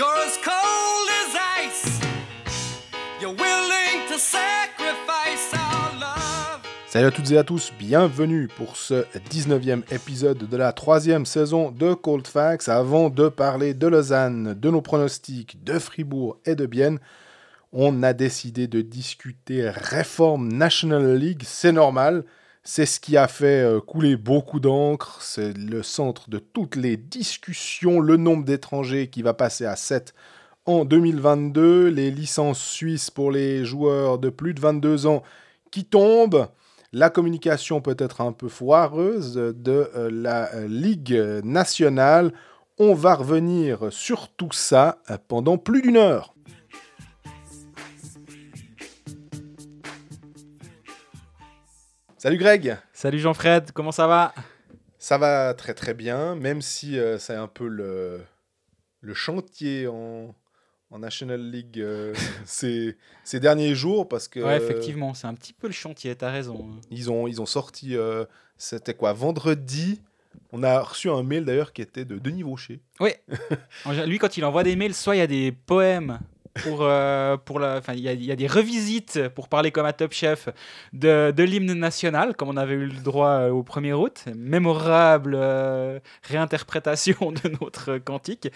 You're as cold as ice. You're willing to sacrifice our love. Salut à toutes et à tous, bienvenue pour ce 19e épisode de la troisième saison de Cold Facts. Avant de parler de Lausanne, de nos pronostics, de Fribourg et de Bienne, on a décidé de discuter réforme National League, c'est normal. C'est ce qui a fait euh, couler beaucoup d'encre, c'est le centre de toutes les discussions, le nombre d'étrangers qui va passer à 7 en 2022, les licences suisses pour les joueurs de plus de 22 ans qui tombent, la communication peut être un peu foireuse de euh, la euh, Ligue nationale. On va revenir sur tout ça pendant plus d'une heure. Salut Greg. Salut Jean-Fred, comment ça va? Ça va très très bien, même si euh, c'est un peu le, le chantier en, en National League euh, ces, ces derniers jours parce que Ouais, effectivement, c'est un petit peu le chantier, t'as raison. ils ont, ils ont sorti, euh, c'était quoi, vendredi. On a reçu un mail d'ailleurs qui était de Denis Vaucher. Oui, lui quand il envoie des mails, soit il y a des poèmes pour, euh, pour la, enfin il y, a- il y a des revisites pour parler comme à Top Chef de, de l'hymne national, comme on avait eu le droit euh, au 1er août, mémorable euh, réinterprétation de notre cantique.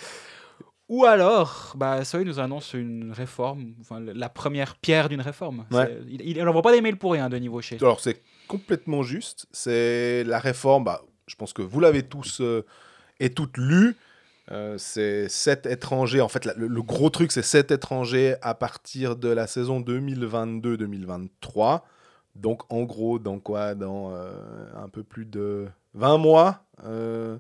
Ou alors, bah, il nous annonce une réforme, enfin, la première pierre d'une réforme. Ouais. Il n'envoie pas des mails pour rien, Denis Vaucher. Alors c'est complètement juste, c'est la réforme, bah, je pense que vous l'avez tous euh, et toutes lu. Euh, c'est 7 étrangers. En fait, le, gros truc, c'est 7 étrangers à partir de la saison 2022-2023. Donc, en gros, dans quoi? Dans euh, un peu plus de 20 mois. Euh,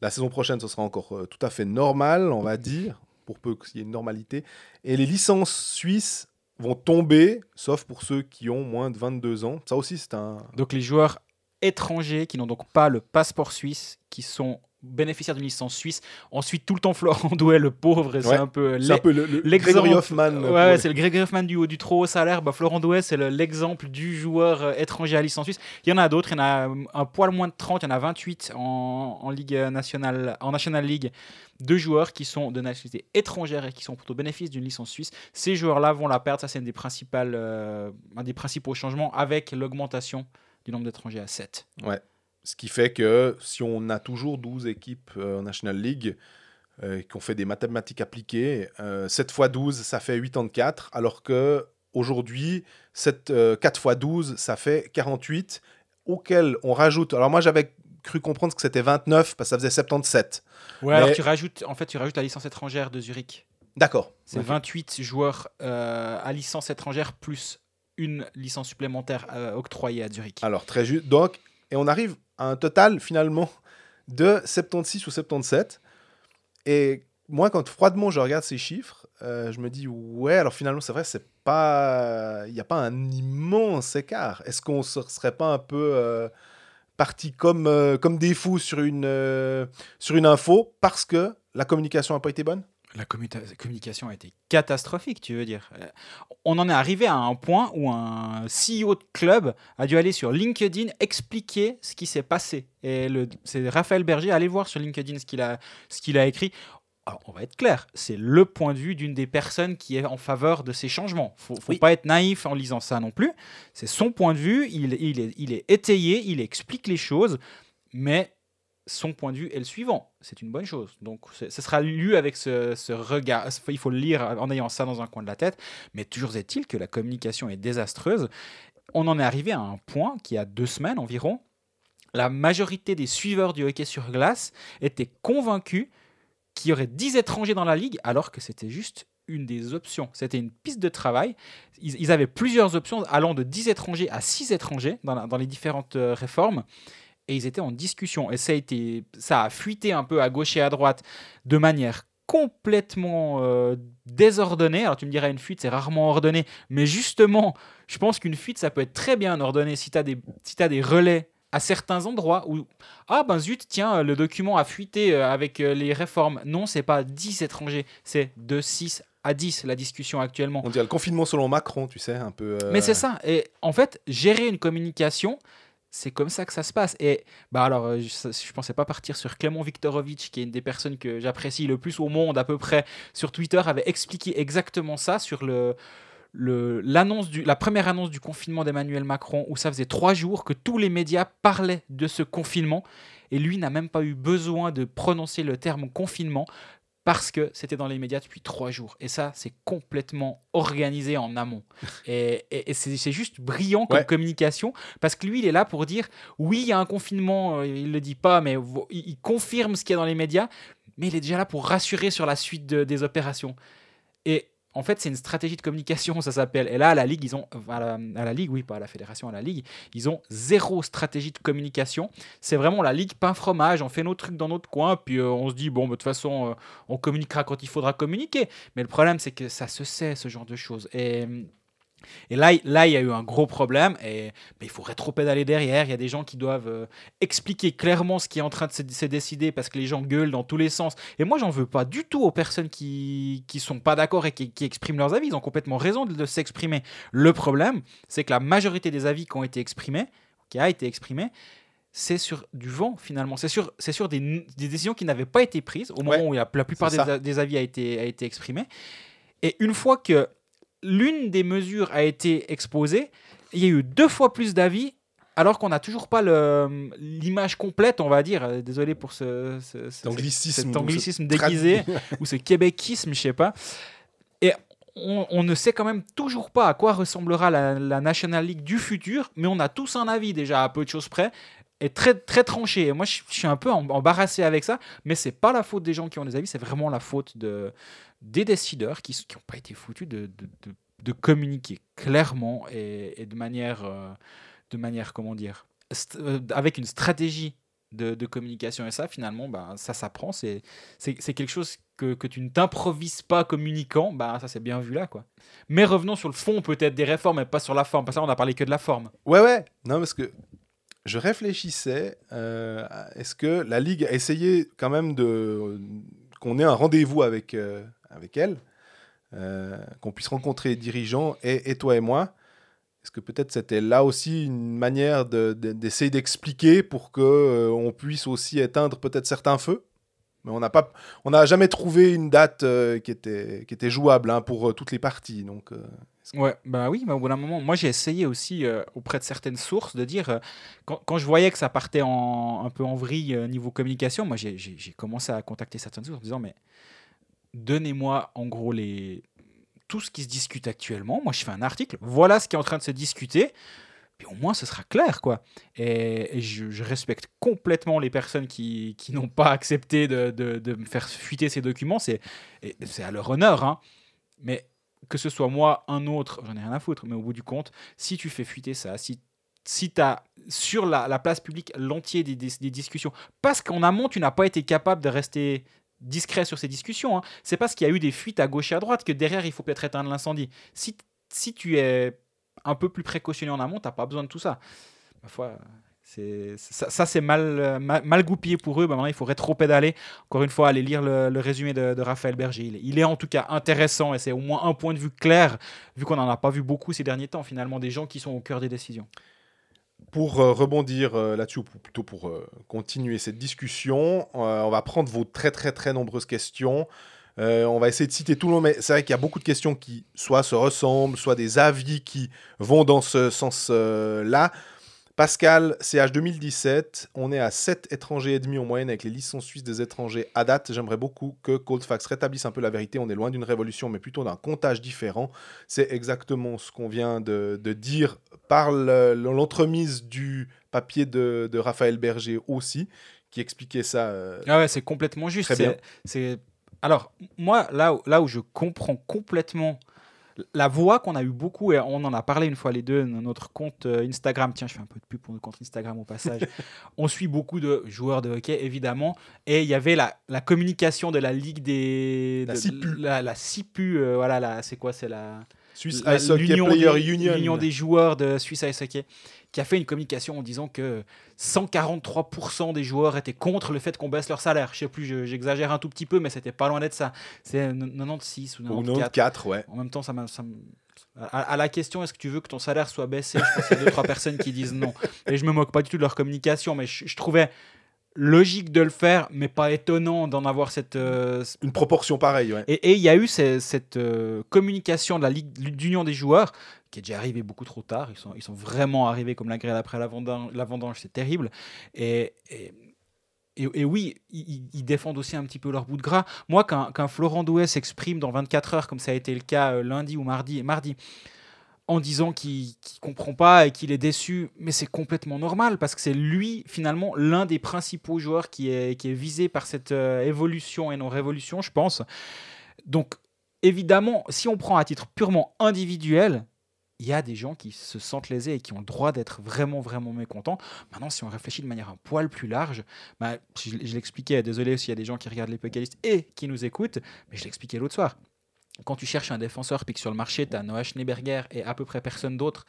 la saison prochaine, ce sera encore tout à fait normal, on va dire, pour peu qu'il y ait une normalité. Et les licences suisses vont tomber, sauf pour ceux qui ont moins de 22 ans. Ça aussi, c'est un... Donc les joueurs étrangers qui n'ont donc pas le passeport suisse, qui sont bénéficiaires d'une licence suisse. Ensuite, tout le temps, Florent Douai, le pauvre, c'est Ouais, un peu un l'e- le, l'exemple- Gregory Hoffman. Ouais, ouais, c'est le Gregory Hoffman du, du trop haut salaire. Bah, Florent Douai, c'est le- l'exemple du joueur euh, étranger à licence suisse. Il y en a d'autres, il y en a euh, un poil moins de 30, il y en a 28 en, en Ligue nationale, en National League, de joueurs qui sont de nationalité étrangère et qui sont plutôt bénéfice d'une licence suisse. Ces joueurs-là vont la perdre. Ça, c'est une des principales, euh, un des principaux changements avec l'augmentation du nombre d'étrangers à 7. Ce qui fait que si on a toujours 12 équipes euh, en National League euh, qui ont fait des mathématiques appliquées, euh, 7 x 12, ça fait 84, alors que aujourd'hui, 7, euh, 4 x 12, ça fait 48, auquel on rajoute... Alors moi, j'avais cru comprendre que c'était 29, parce que ça faisait 77. Ouais, Mais- alors tu rajoutes, en fait, tu rajoutes la licence étrangère de Zurich. D'accord. C'est Ok. 28 joueurs euh, à licence étrangère plus une licence supplémentaire euh, octroyée à Zurich. Alors, très juste. Donc, et on arrive à un total, finalement, de 76 ou 77. Et moi, quand froidement je regarde ces chiffres, euh, je me dis, ouais, alors finalement, c'est vrai, c'est pas. Il n'y a pas un immense écart. Est-ce qu'on ne serait pas un peu. euh, parti comme, euh, comme des fous sur une, sur une info parce que la communication n'a pas été bonne? La communication a été catastrophique, tu veux dire. Euh, On en est arrivé à un point où un CEO de club a dû aller sur LinkedIn expliquer ce qui s'est passé. Et c'est Raphaël Berger, allez voir sur LinkedIn ce qu'il a, ce qu'il a écrit. Alors, on va être clair, c'est le point de vue d'une des personnes qui est en faveur de ces changements. Faut, faut Oui. pas être naïf en lisant ça non plus. C'est son point de vue, il, il est, il est étayé, il explique les choses, mais son point de vue est le suivant. C'est une bonne chose. Donc, ce sera lu avec ce, regard. Il faut le lire en ayant ça dans un coin de la tête. Mais toujours est-il que la communication est désastreuse. On en est arrivé à un point qui, a deux semaines environ, la majorité des suiveurs du hockey sur glace étaient convaincus qu'il y aurait 10 étrangers dans la ligue, alors que c'était juste une des options. C'était une piste de travail. Ils, avaient plusieurs options allant de 10 étrangers à 6 étrangers dans les différentes euh, réformes. Et ils étaient en discussion. Et ça a, été, ça a fuité un peu à gauche et à droite de manière complètement euh, désordonnée. Alors tu me dirais, une fuite, c'est rarement ordonné. Mais justement, je pense qu'une fuite, ça peut être très bien ordonné si tu as, des- si t'as des relais à certains endroits où ah ben zut tiens le document a fuité euh, avec euh, les réformes non c'est pas 10 étrangers c'est de 6 à 10 la discussion actuellement On dirait le confinement selon Macron, tu sais, un peu. euh, mais c'est ça. Et en fait, gérer une communication, c'est comme ça que ça se passe. Et bah alors, euh, je, je pensais pas partir sur Clément Viktorovitch, qui est une des personnes que j'apprécie le plus au monde à peu près sur Twitter, avait expliqué exactement ça sur le l'annonce du, la première annonce du confinement d'Emmanuel Macron, où ça faisait trois jours que tous les médias parlaient de ce confinement, et lui n'a même pas eu besoin de prononcer le terme confinement parce que c'était dans les médias depuis trois jours. Et ça, c'est complètement organisé en amont. Et, et- et c'est juste brillant comme Ouais. communication, parce que lui, il est là pour dire, oui, il y a un confinement, euh, il le dit pas, mais il, il confirme ce qu'il y a dans les médias, mais il est déjà là pour rassurer sur la suite de- des opérations. Et en fait, c'est une stratégie de communication, ça s'appelle. Et là, à la Ligue, ils ont. À la, la Ligue, oui, pas à la Fédération, à la Ligue, ils ont zéro stratégie de communication. C'est vraiment la Ligue pain fromage. On fait nos trucs dans notre coin, puis euh, on se dit, bon, de toute façon, euh, on communiquera quand il faudra communiquer. Mais le problème, c'est que ça se sait, ce genre de choses. Et. Et là, il- là, il y a eu un gros problème et ben, il faut rétro-pédaler derrière. Il y a des gens qui doivent euh, expliquer clairement ce qui est en train de se, se décider parce que les gens gueulent dans tous les sens. Et moi, j'en veux pas du tout aux personnes qui qui sont pas d'accord et qui, qui expriment leurs avis. Ils ont complètement raison de, de s'exprimer. Le problème, c'est que la majorité des avis qui ont été exprimés, qui a été exprimé, c'est sur du vent finalement. C'est sur, c'est sur des, des décisions qui n'avaient pas été prises au moment Ouais, où la, la plupart des, des avis a été, a été exprimé. Et une fois que l'une des mesures a été exposée, il y a eu deux fois plus d'avis, alors qu'on n'a toujours pas l'image complète, on va dire. Désolé pour ce, ce- ce- Anglicisme, cet anglicisme ce déguisé, ou ce québéquisme, je sais pas. Et on, on ne sait quand même toujours pas à quoi ressemblera la, la National League du futur, mais on a tous un avis déjà à peu de choses près. Et très, très tranché. Et moi, je, je suis un peu em- embarrassé avec ça, mais c'est pas la faute des gens qui ont des avis, c'est vraiment la faute de, des décideurs qui n'ont pas été foutus de, de, de- communiquer clairement et, et de manière, euh, de manière, comment dire, euh, avec une stratégie de, de communication. Et ça, finalement, bah, ça s'apprend. C'est quelque chose que, que tu ne t'improvises pas communiquant. Bah, ça, c'est bien vu là. quoi. Mais revenons sur le fond peut-être des réformes, et pas sur la forme. Parce que là, on a parlé que de la forme. Ouais, ouais. Non, parce que je réfléchissais. euh, Est-ce que la Ligue a essayé quand même de qu'on ait un rendez-vous avec, avec elle, euh, qu'on puisse rencontrer les dirigeants et, toi et moi Est-ce que peut-être c'était là aussi une manière de- de- d'essayer d'expliquer pour que euh, on puisse aussi éteindre peut-être certains feux? Mais on n'a jamais trouvé une date euh, qui était jouable hein, pour euh, toutes les parties. Donc Ouais, bah oui, mais au bout d'un moment, moi j'ai essayé aussi auprès de certaines sources de dire, quand, je voyais que ça partait un peu en vrille niveau communication, moi j'ai commencé à contacter certaines sources en disant, mais donnez-moi en gros les, tout ce qui se discute actuellement. Moi je fais un article, voilà ce qui est en train de se discuter, puis au moins ce sera clair quoi. Et, je, respecte complètement les personnes qui, qui n'ont pas accepté de, de- me faire fuiter ces documents, c'est à leur honneur, hein. mais que ce soit moi, un autre, j'en ai rien à foutre, mais au bout du compte, si tu fais fuiter ça, si, si tu as sur la, la place publique l'entier des- des discussions, parce qu'en amont, tu n'as pas été capable de rester discret sur ces discussions, hein, c'est parce qu'il y a eu des fuites à gauche et à droite que derrière, il faut peut-être éteindre l'incendie. Si, si tu es un peu plus précautionné en amont, tu n'as pas besoin de tout ça. Ma foi, ça, c'est mal, mal, goupillé pour eux. Bah, maintenant, il faudrait trop pédaler. Encore une fois, aller lire le, résumé de, Raphaël Berger. Il il est en tout cas intéressant et c'est au moins un point de vue clair, vu qu'on n'en a pas vu beaucoup ces derniers temps, finalement, des gens qui sont au cœur des décisions. Pour euh, rebondir euh, là-dessus, ou plutôt pour euh, continuer cette discussion, on va prendre vos très très très nombreuses questions. On va essayer de citer tout le monde, mais c'est vrai qu'il y a beaucoup de questions qui soit se ressemblent, soit des avis qui vont dans ce sens-là. Pascal, CH 2017, on est à 7 étrangers et demi en moyenne avec les licences suisses des étrangers à date. J'aimerais beaucoup que Coldfax rétablisse un peu la vérité. On est loin d'une révolution, mais plutôt d'un comptage différent. C'est exactement ce qu'on vient de, de dire par le- l'entremise du papier de, de Raphaël Berger aussi, qui expliquait ça. euh, Ah ouais, c'est complètement juste. C'est- c'est- Alors, moi, là, où- là où je comprends complètement la voix qu'on a eu beaucoup, et on en a parlé une fois les deux, dans notre compte euh, Instagram. Tiens, je fais un peu de pub pour notre compte Instagram au passage. on suit beaucoup de joueurs de hockey, évidemment. Et il y avait la, la communication de la Ligue des. La de- CIPU. La, la CIPU, euh, voilà, c'est quoi C'est la. Suisse Ice Hockey Player des, Union. l'union des joueurs de Suisse Ice Hockey qui a fait une communication en disant que 143% des joueurs étaient contre le fait qu'on baisse leur salaire. Je sais plus, je- j'exagère un tout petit peu, mais c'était pas loin d'être ça. C'est 96 ou Ou 94. 94, ouais. En même temps, ça m'a. À, à la question, est-ce que tu veux que ton salaire soit baissé Je pense qu'il y a deux, trois personnes qui disent non. Et je me moque pas du tout de leur communication, mais je, je trouvais logique de le faire, mais pas étonnant d'en avoir cette. euh, Une proportion pareille, ouais. et il y a eu cette euh, communication de la Ligue d'Union des joueurs qui est déjà arrivée beaucoup trop tard. Ils sont, ils sont vraiment arrivés comme la grêle après la vendange, c'est terrible. Et, et, et- et oui, ils, défendent aussi un petit peu leur bout de gras. Moi, qu'un qu'un Florent Douai s'exprime dans 24 heures, comme ça a été le cas euh, lundi ou mardi, mardi en disant qu'il ne comprend pas et qu'il est déçu, mais c'est complètement normal parce que c'est lui finalement l'un des principaux joueurs qui est, qui est visé par cette euh, évolution et non révolution, je pense. Donc évidemment, si on prend à titre purement individuel, il y a des gens qui se sentent lésés et qui ont le droit d'être vraiment, vraiment mécontents. Maintenant, si on réfléchit de manière un poil plus large, bah, je, l'expliquais, désolé s'il y a des gens qui regardent les Pécalistes et qui nous écoutent, mais je l'expliquais l'autre soir. Quand tu cherches un défenseur, puis que sur le marché, tu as Noah Schneeberger et à peu près personne d'autre,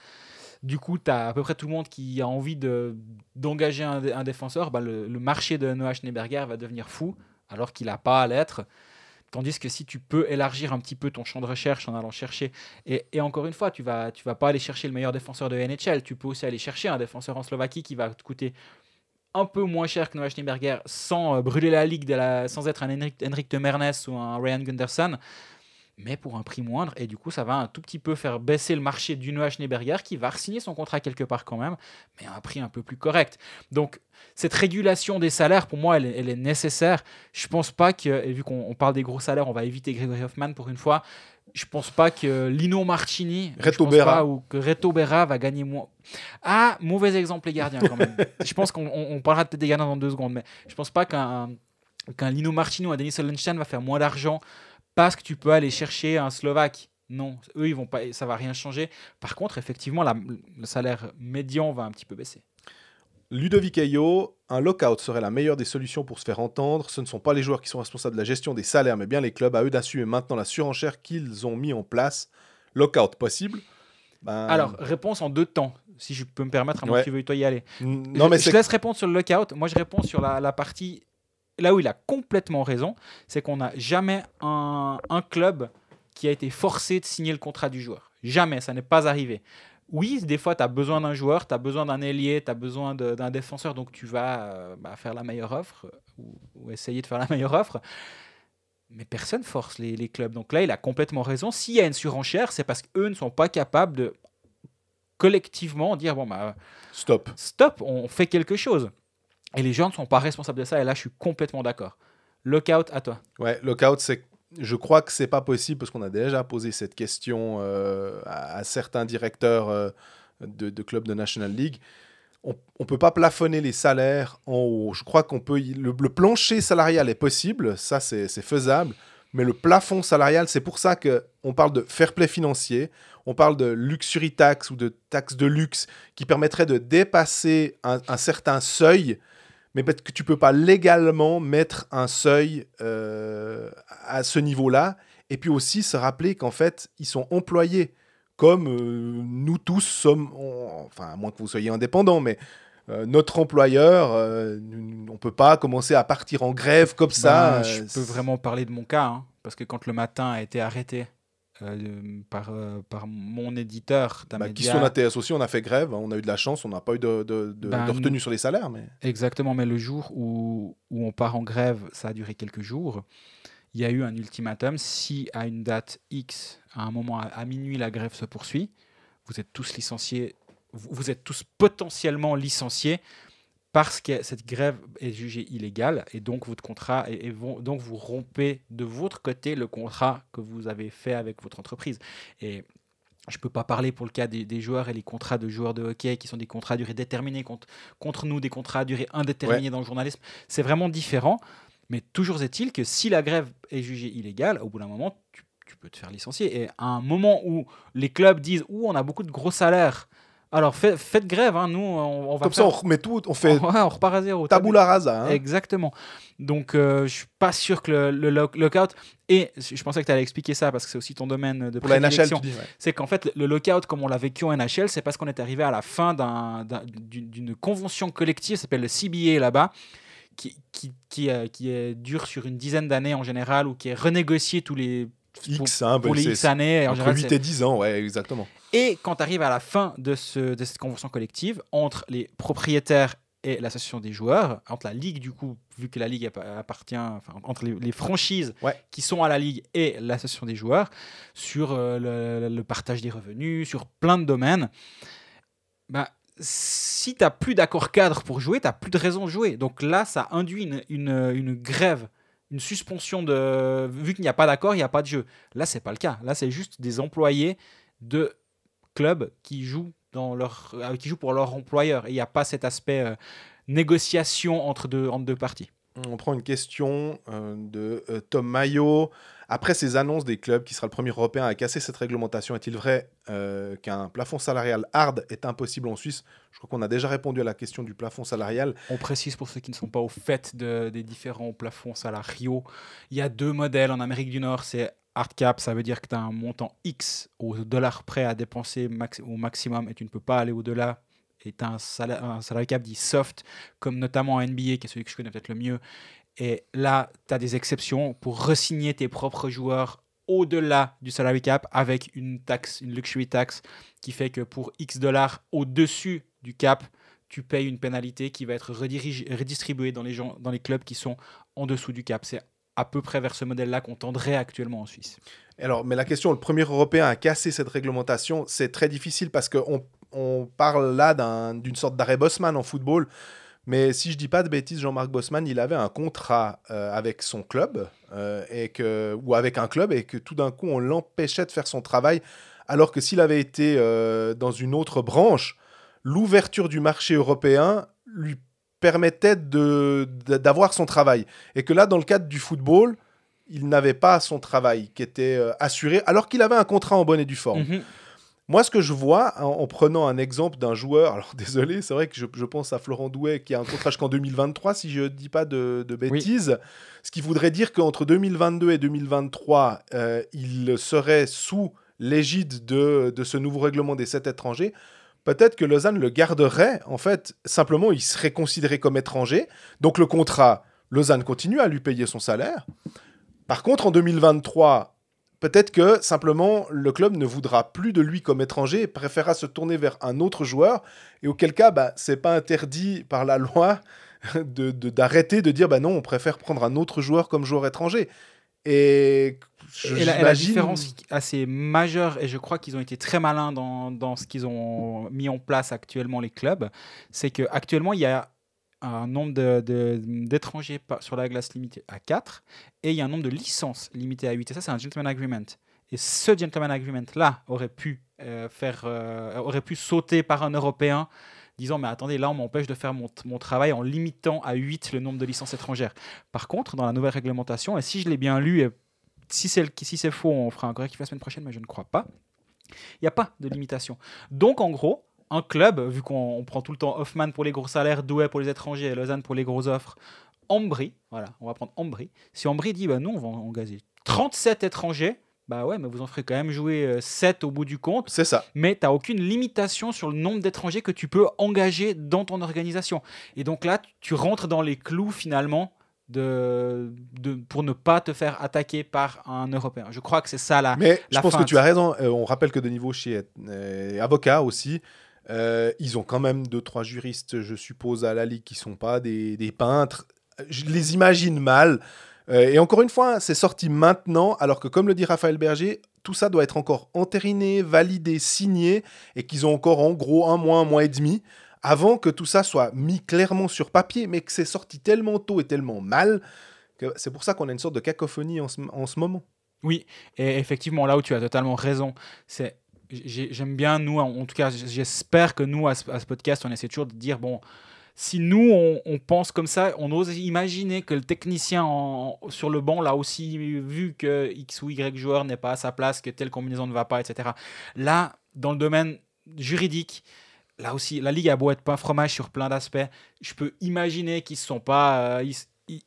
du coup, tu as à peu près tout le monde qui a envie de- d'engager un défenseur, bah, le, le marché de Noah Schneeberger va devenir fou, alors qu'il n'a pas à l'être. Tandis que si tu peux élargir un petit peu ton champ de recherche en allant chercher, et, encore une fois, tu vas, vas pas aller chercher le meilleur défenseur de NHL, tu peux aussi aller chercher un défenseur en Slovaquie qui va te coûter un peu moins cher que Noah Schneeberger sans euh, brûler la ligue, sans être un Henrik, Henrik de Mernes ou un Ryan Gunderson, mais pour un prix moindre. Et du coup, ça va un tout petit peu faire baisser le marché du Noah Schneeberger qui va signer son contrat quelque part quand même, mais à un prix un peu plus correct. Donc, cette régulation des salaires, pour moi, elle, est- elle est nécessaire. Je pense pas que, et vu qu'on on parle des gros salaires, on va éviter Gregory Hoffman pour une fois. Je pense pas que Lino Marchini je Reto pense Berra. pas, ou que Reto Berra va gagner moins. Ah, mauvais exemple les gardiens quand même. je pense qu'on on- on parlera peut-être des gardiens dans deux secondes, mais je pense pas qu'un qu'un Lino Marchini ou un Denis Solenstein va faire moins d'argent parce que tu peux aller chercher un Slovaque. Non, eux ils vont pas, ça va rien changer. Par contre, effectivement, la- le salaire médian va un petit peu baisser. Ludovic Ayo, un lockout serait la meilleure des solutions pour se faire entendre. Ce ne sont pas les joueurs qui sont responsables de la gestion des salaires, mais bien les clubs. À eux d'assumer maintenant la surenchère qu'ils ont mis en place. Lockout possible? Ben, Alors, réponse en deux temps, si je peux me permettre, à moins Ouais. que tu veuilles toi y aller. n- je, non, mais je laisse répondre sur le lockout. Moi, je réponds sur la, la partie. Là où il a complètement raison, c'est qu'on n'a jamais un, un club qui a été forcé de signer le contrat du joueur. Jamais, ça n'est pas arrivé. Oui, des fois, tu as besoin d'un joueur, tu as besoin d'un ailier, tu as besoin d'un défenseur, donc tu vas euh, bah, faire la meilleure offre ou, ou essayer de faire la meilleure offre. Mais personne force les, les clubs. Donc là, il a complètement raison. S'il y a une surenchère, c'est parce qu'eux ne sont pas capables de collectivement dire bon, bah, stop. stop, on fait quelque chose. Et les gens ne sont pas responsables de ça, et là je suis complètement d'accord. Lockout à toi. Ouais, lockout, c'est. Je crois que c'est pas possible parce qu'on a déjà posé cette question euh, à, certains directeurs euh, de, clubs de National League. On ne peut pas plafonner les salaires en haut. Je crois qu'on peut. Le, plancher salarial est possible, ça c'est faisable. Mais le plafond salarial, c'est pour ça que on parle de fair play financier, on parle de luxury tax ou de taxe de luxe qui permettrait de dépasser un certain seuil mais peut-être que tu peux pas légalement mettre un seuil euh, à ce niveau-là. Et puis aussi se rappeler qu'en fait, ils sont employés comme euh, nous tous sommes, on- enfin, à moins que vous soyez indépendant, mais euh, notre employeur, on peut pas commencer à partir en grève comme ça. Ben, je peux vraiment parler de mon cas, hein, parce que quand le matin a été arrêté euh, par, euh, par mon éditeur, bah, qui sont ATS aussi, on a fait grève, hein, on a eu de la chance, on n'a pas eu de, de, de- Ben, de retenue sur les salaires. Mais... Exactement, mais le jour où, où on part en grève, ça a duré quelques jours. Il y a eu un ultimatum. Si à une date X, à un moment à, à minuit, la grève se poursuit, vous êtes tous licenciés, vous, vous êtes tous potentiellement licenciés parce que cette grève est jugée illégale et donc votre contrat et, et vont- donc vous rompez de votre côté le contrat que vous avez fait avec votre entreprise. Et je ne peux pas parler pour le cas des, des joueurs et les contrats de joueurs de hockey qui sont des contrats à durée déterminée contre, contre nous, des contrats à durée indéterminée dans le journalisme. C'est vraiment différent. Mais toujours est-il que si la grève est jugée illégale, au bout d'un moment, tu, tu peux te faire licencier. Et à un moment où les clubs disent Ouh, on a beaucoup de gros salaires, Alors fait- faites grève, hein, nous on, on va Comme ça, on remet tout, on fait on repart à zéro. tabula rasa. hein. Exactement. Donc, euh, je suis pas sûr que le, le lock- lockout. Et je pensais que tu allais expliquer ça parce que c'est aussi ton domaine de Pour la NHL, ouais. C'est qu'en fait, le lockout, comme on l'a vécu en NHL, c'est parce qu'on est arrivé à la fin d'un- d'un- d'une convention collective, ça s'appelle le CBA là-bas, qui, qui, qui, euh, qui est, dure sur une dizaine d'années en général ou qui est renégociée tous les. pour- X, hein, pour bah, les X années. En Entre général, 8 c'est- et 10 ans, ouais, exactement. Et quand tu arrives à la fin de, ce, de cette convention collective, entre les propriétaires et l'association des joueurs, entre la ligue du coup, vu que la ligue appa- appartient, enfin, entre les, les franchises Ouais. qui sont à la ligue et l'association des joueurs, sur euh, le, le partage des revenus, sur plein de domaines, bah, si tu n'as plus d'accord cadre pour jouer, tu n'as plus de raison de jouer. Donc là, ça induit une, une, une grève, une suspension de... Vu qu'il n'y a pas d'accord, il n'y a pas de jeu. Là, c'est pas le cas. Là, c'est juste des employés de clubs qui jouent, dans leur, euh, qui jouent pour leur employeur. Et il n'y a pas cet aspect euh, négociation entre deux, entre deux parties. On prend une question euh, de Tom Mayo. Après ces annonces des clubs, qui sera le premier européen à casser cette réglementation, est-il vrai euh, qu'un plafond salarial hard est impossible en Suisse? Je crois qu'on a déjà répondu à la question du plafond salarial. On précise pour ceux qui ne sont pas au fait de- des différents plafonds salariaux. Il y a deux modèles en Amérique du Nord. C'est hard cap, ça veut dire que tu as un montant X au dollar prêt à dépenser au maximum et tu ne peux pas aller au-delà. Et tu as un, sala- un salary cap dit soft, comme notamment en NBA, qui est celui que je connais peut-être le mieux. Et là, tu as des exceptions pour resigner tes propres joueurs au-delà du salary cap avec une taxe, une luxury tax qui fait que pour X dollars au-dessus du cap, tu payes une pénalité qui va être redistribuée dans les, gens, dans les clubs qui sont en dessous du cap. C'est à peu près vers ce modèle-là qu'on tendrait actuellement en Suisse. Alors, mais la question, le premier européen à casser cette réglementation, c'est très difficile parce qu'on on parle là d'un- d'une sorte d'arrêt Bosman en football. Mais si je dis pas de bêtises, Jean-Marc Bosman, il avait un contrat euh, avec son club euh, et que, ou avec un club et que tout d'un coup, on l'empêchait de faire son travail. Alors que s'il avait été euh, dans une autre branche, l'ouverture du marché européen lui permettait d'avoir son travail. Et que là, dans le cadre du football, il n'avait pas son travail qui était euh, assuré, alors qu'il avait un contrat en bonne et due forme. Mhm. Moi, ce que je vois, en, en prenant un exemple d'un joueur, alors désolé, c'est vrai que je, je pense à Florent Douet qui a un contrat jusqu'en 2023, si je ne dis pas de, de bêtises, ce qui voudrait dire qu'entre 2022 et 2023, euh, il serait sous l'égide de, de ce nouveau règlement des sept étrangers. Peut-être que Lausanne le garderait, en fait, simplement il serait considéré comme étranger. Donc le contrat, Lausanne continue à lui payer son salaire. Par contre, en 2023, peut-être que simplement le club ne voudra plus de lui comme étranger et préférera se tourner vers un autre joueur. Et auquel cas, bah, c'est pas interdit par la loi de de- d'arrêter de, dire bah non, on préfère prendre un autre joueur comme joueur étranger. Et, je- Et la, et la j'imagine- différence assez majeure, et je crois qu'ils ont été très malins dans, dans ce qu'ils ont mis en place actuellement les clubs, c'est qu'actuellement, il y a un nombre de- de- d'étrangers pa- sur la glace limité à 4 et il y a un nombre de licences limité à 8. Et ça, c'est un gentleman agreement. Et ce gentleman agreement-là aurait pu euh, faire, euh, aurait pu sauter par un Européen disant mais attendez là on m'empêche de faire mon, mon travail en limitant à 8 le nombre de licences étrangères. Par contre dans la nouvelle réglementation et si je l'ai bien lu et si c'est si faux on fera un correctif la semaine prochaine mais je ne crois pas il n'y a pas de limitation. Donc en gros un club vu qu'on on prend tout le temps Hoffman pour les gros salaires, Douai pour les étrangers et Lausanne pour les grosses offres, Ambry voilà on va prendre Ambry. Si Ambry dit bah non on va engager 37 étrangers bah ouais mais vous en ferez quand même jouer euh, 7 au bout du compte C'est ça. mais tu n'as aucune limitation sur le nombre d'étrangers que tu peux engager dans ton organisation. Et donc là, tu rentres dans les clous finalement de, de, pour ne pas te faire attaquer par un Européen. Je crois que c'est ça là. Mais je la pense que tu as raison. Euh, on rappelle que de niveau chez euh, avocat aussi, euh, ils ont quand même deux, trois juristes, je suppose, à la Ligue qui sont pas des, des peintres. Je les imagine mal. Euh, et encore une fois, c'est sorti maintenant, alors que comme le dit Raphaël Berger, tout ça doit être encore entériné, validé, signé, et qu'ils ont encore en gros un mois, un mois et demi, avant que tout ça soit mis clairement sur papier, mais que c'est sorti tellement tôt et tellement mal, que c'est pour ça qu'on a une sorte de cacophonie en ce, en ce moment. Oui, et effectivement, là où tu as totalement raison, c'est j'ai- j'aime bien, nous, en tout cas, j'espère que nous, à ce, podcast, on essaie toujours de dire, bon, si nous, on, pense comme ça, on ose imaginer que le technicien en- sur le banc l'a aussi vu que X ou Y joueur n'est pas à sa place, que telle combinaison ne va pas, etc. Là, dans le domaine juridique, là aussi, la Ligue a beau être pas un fromage sur plein d'aspects. Je peux imaginer qu'ils ne se sont pas. euh,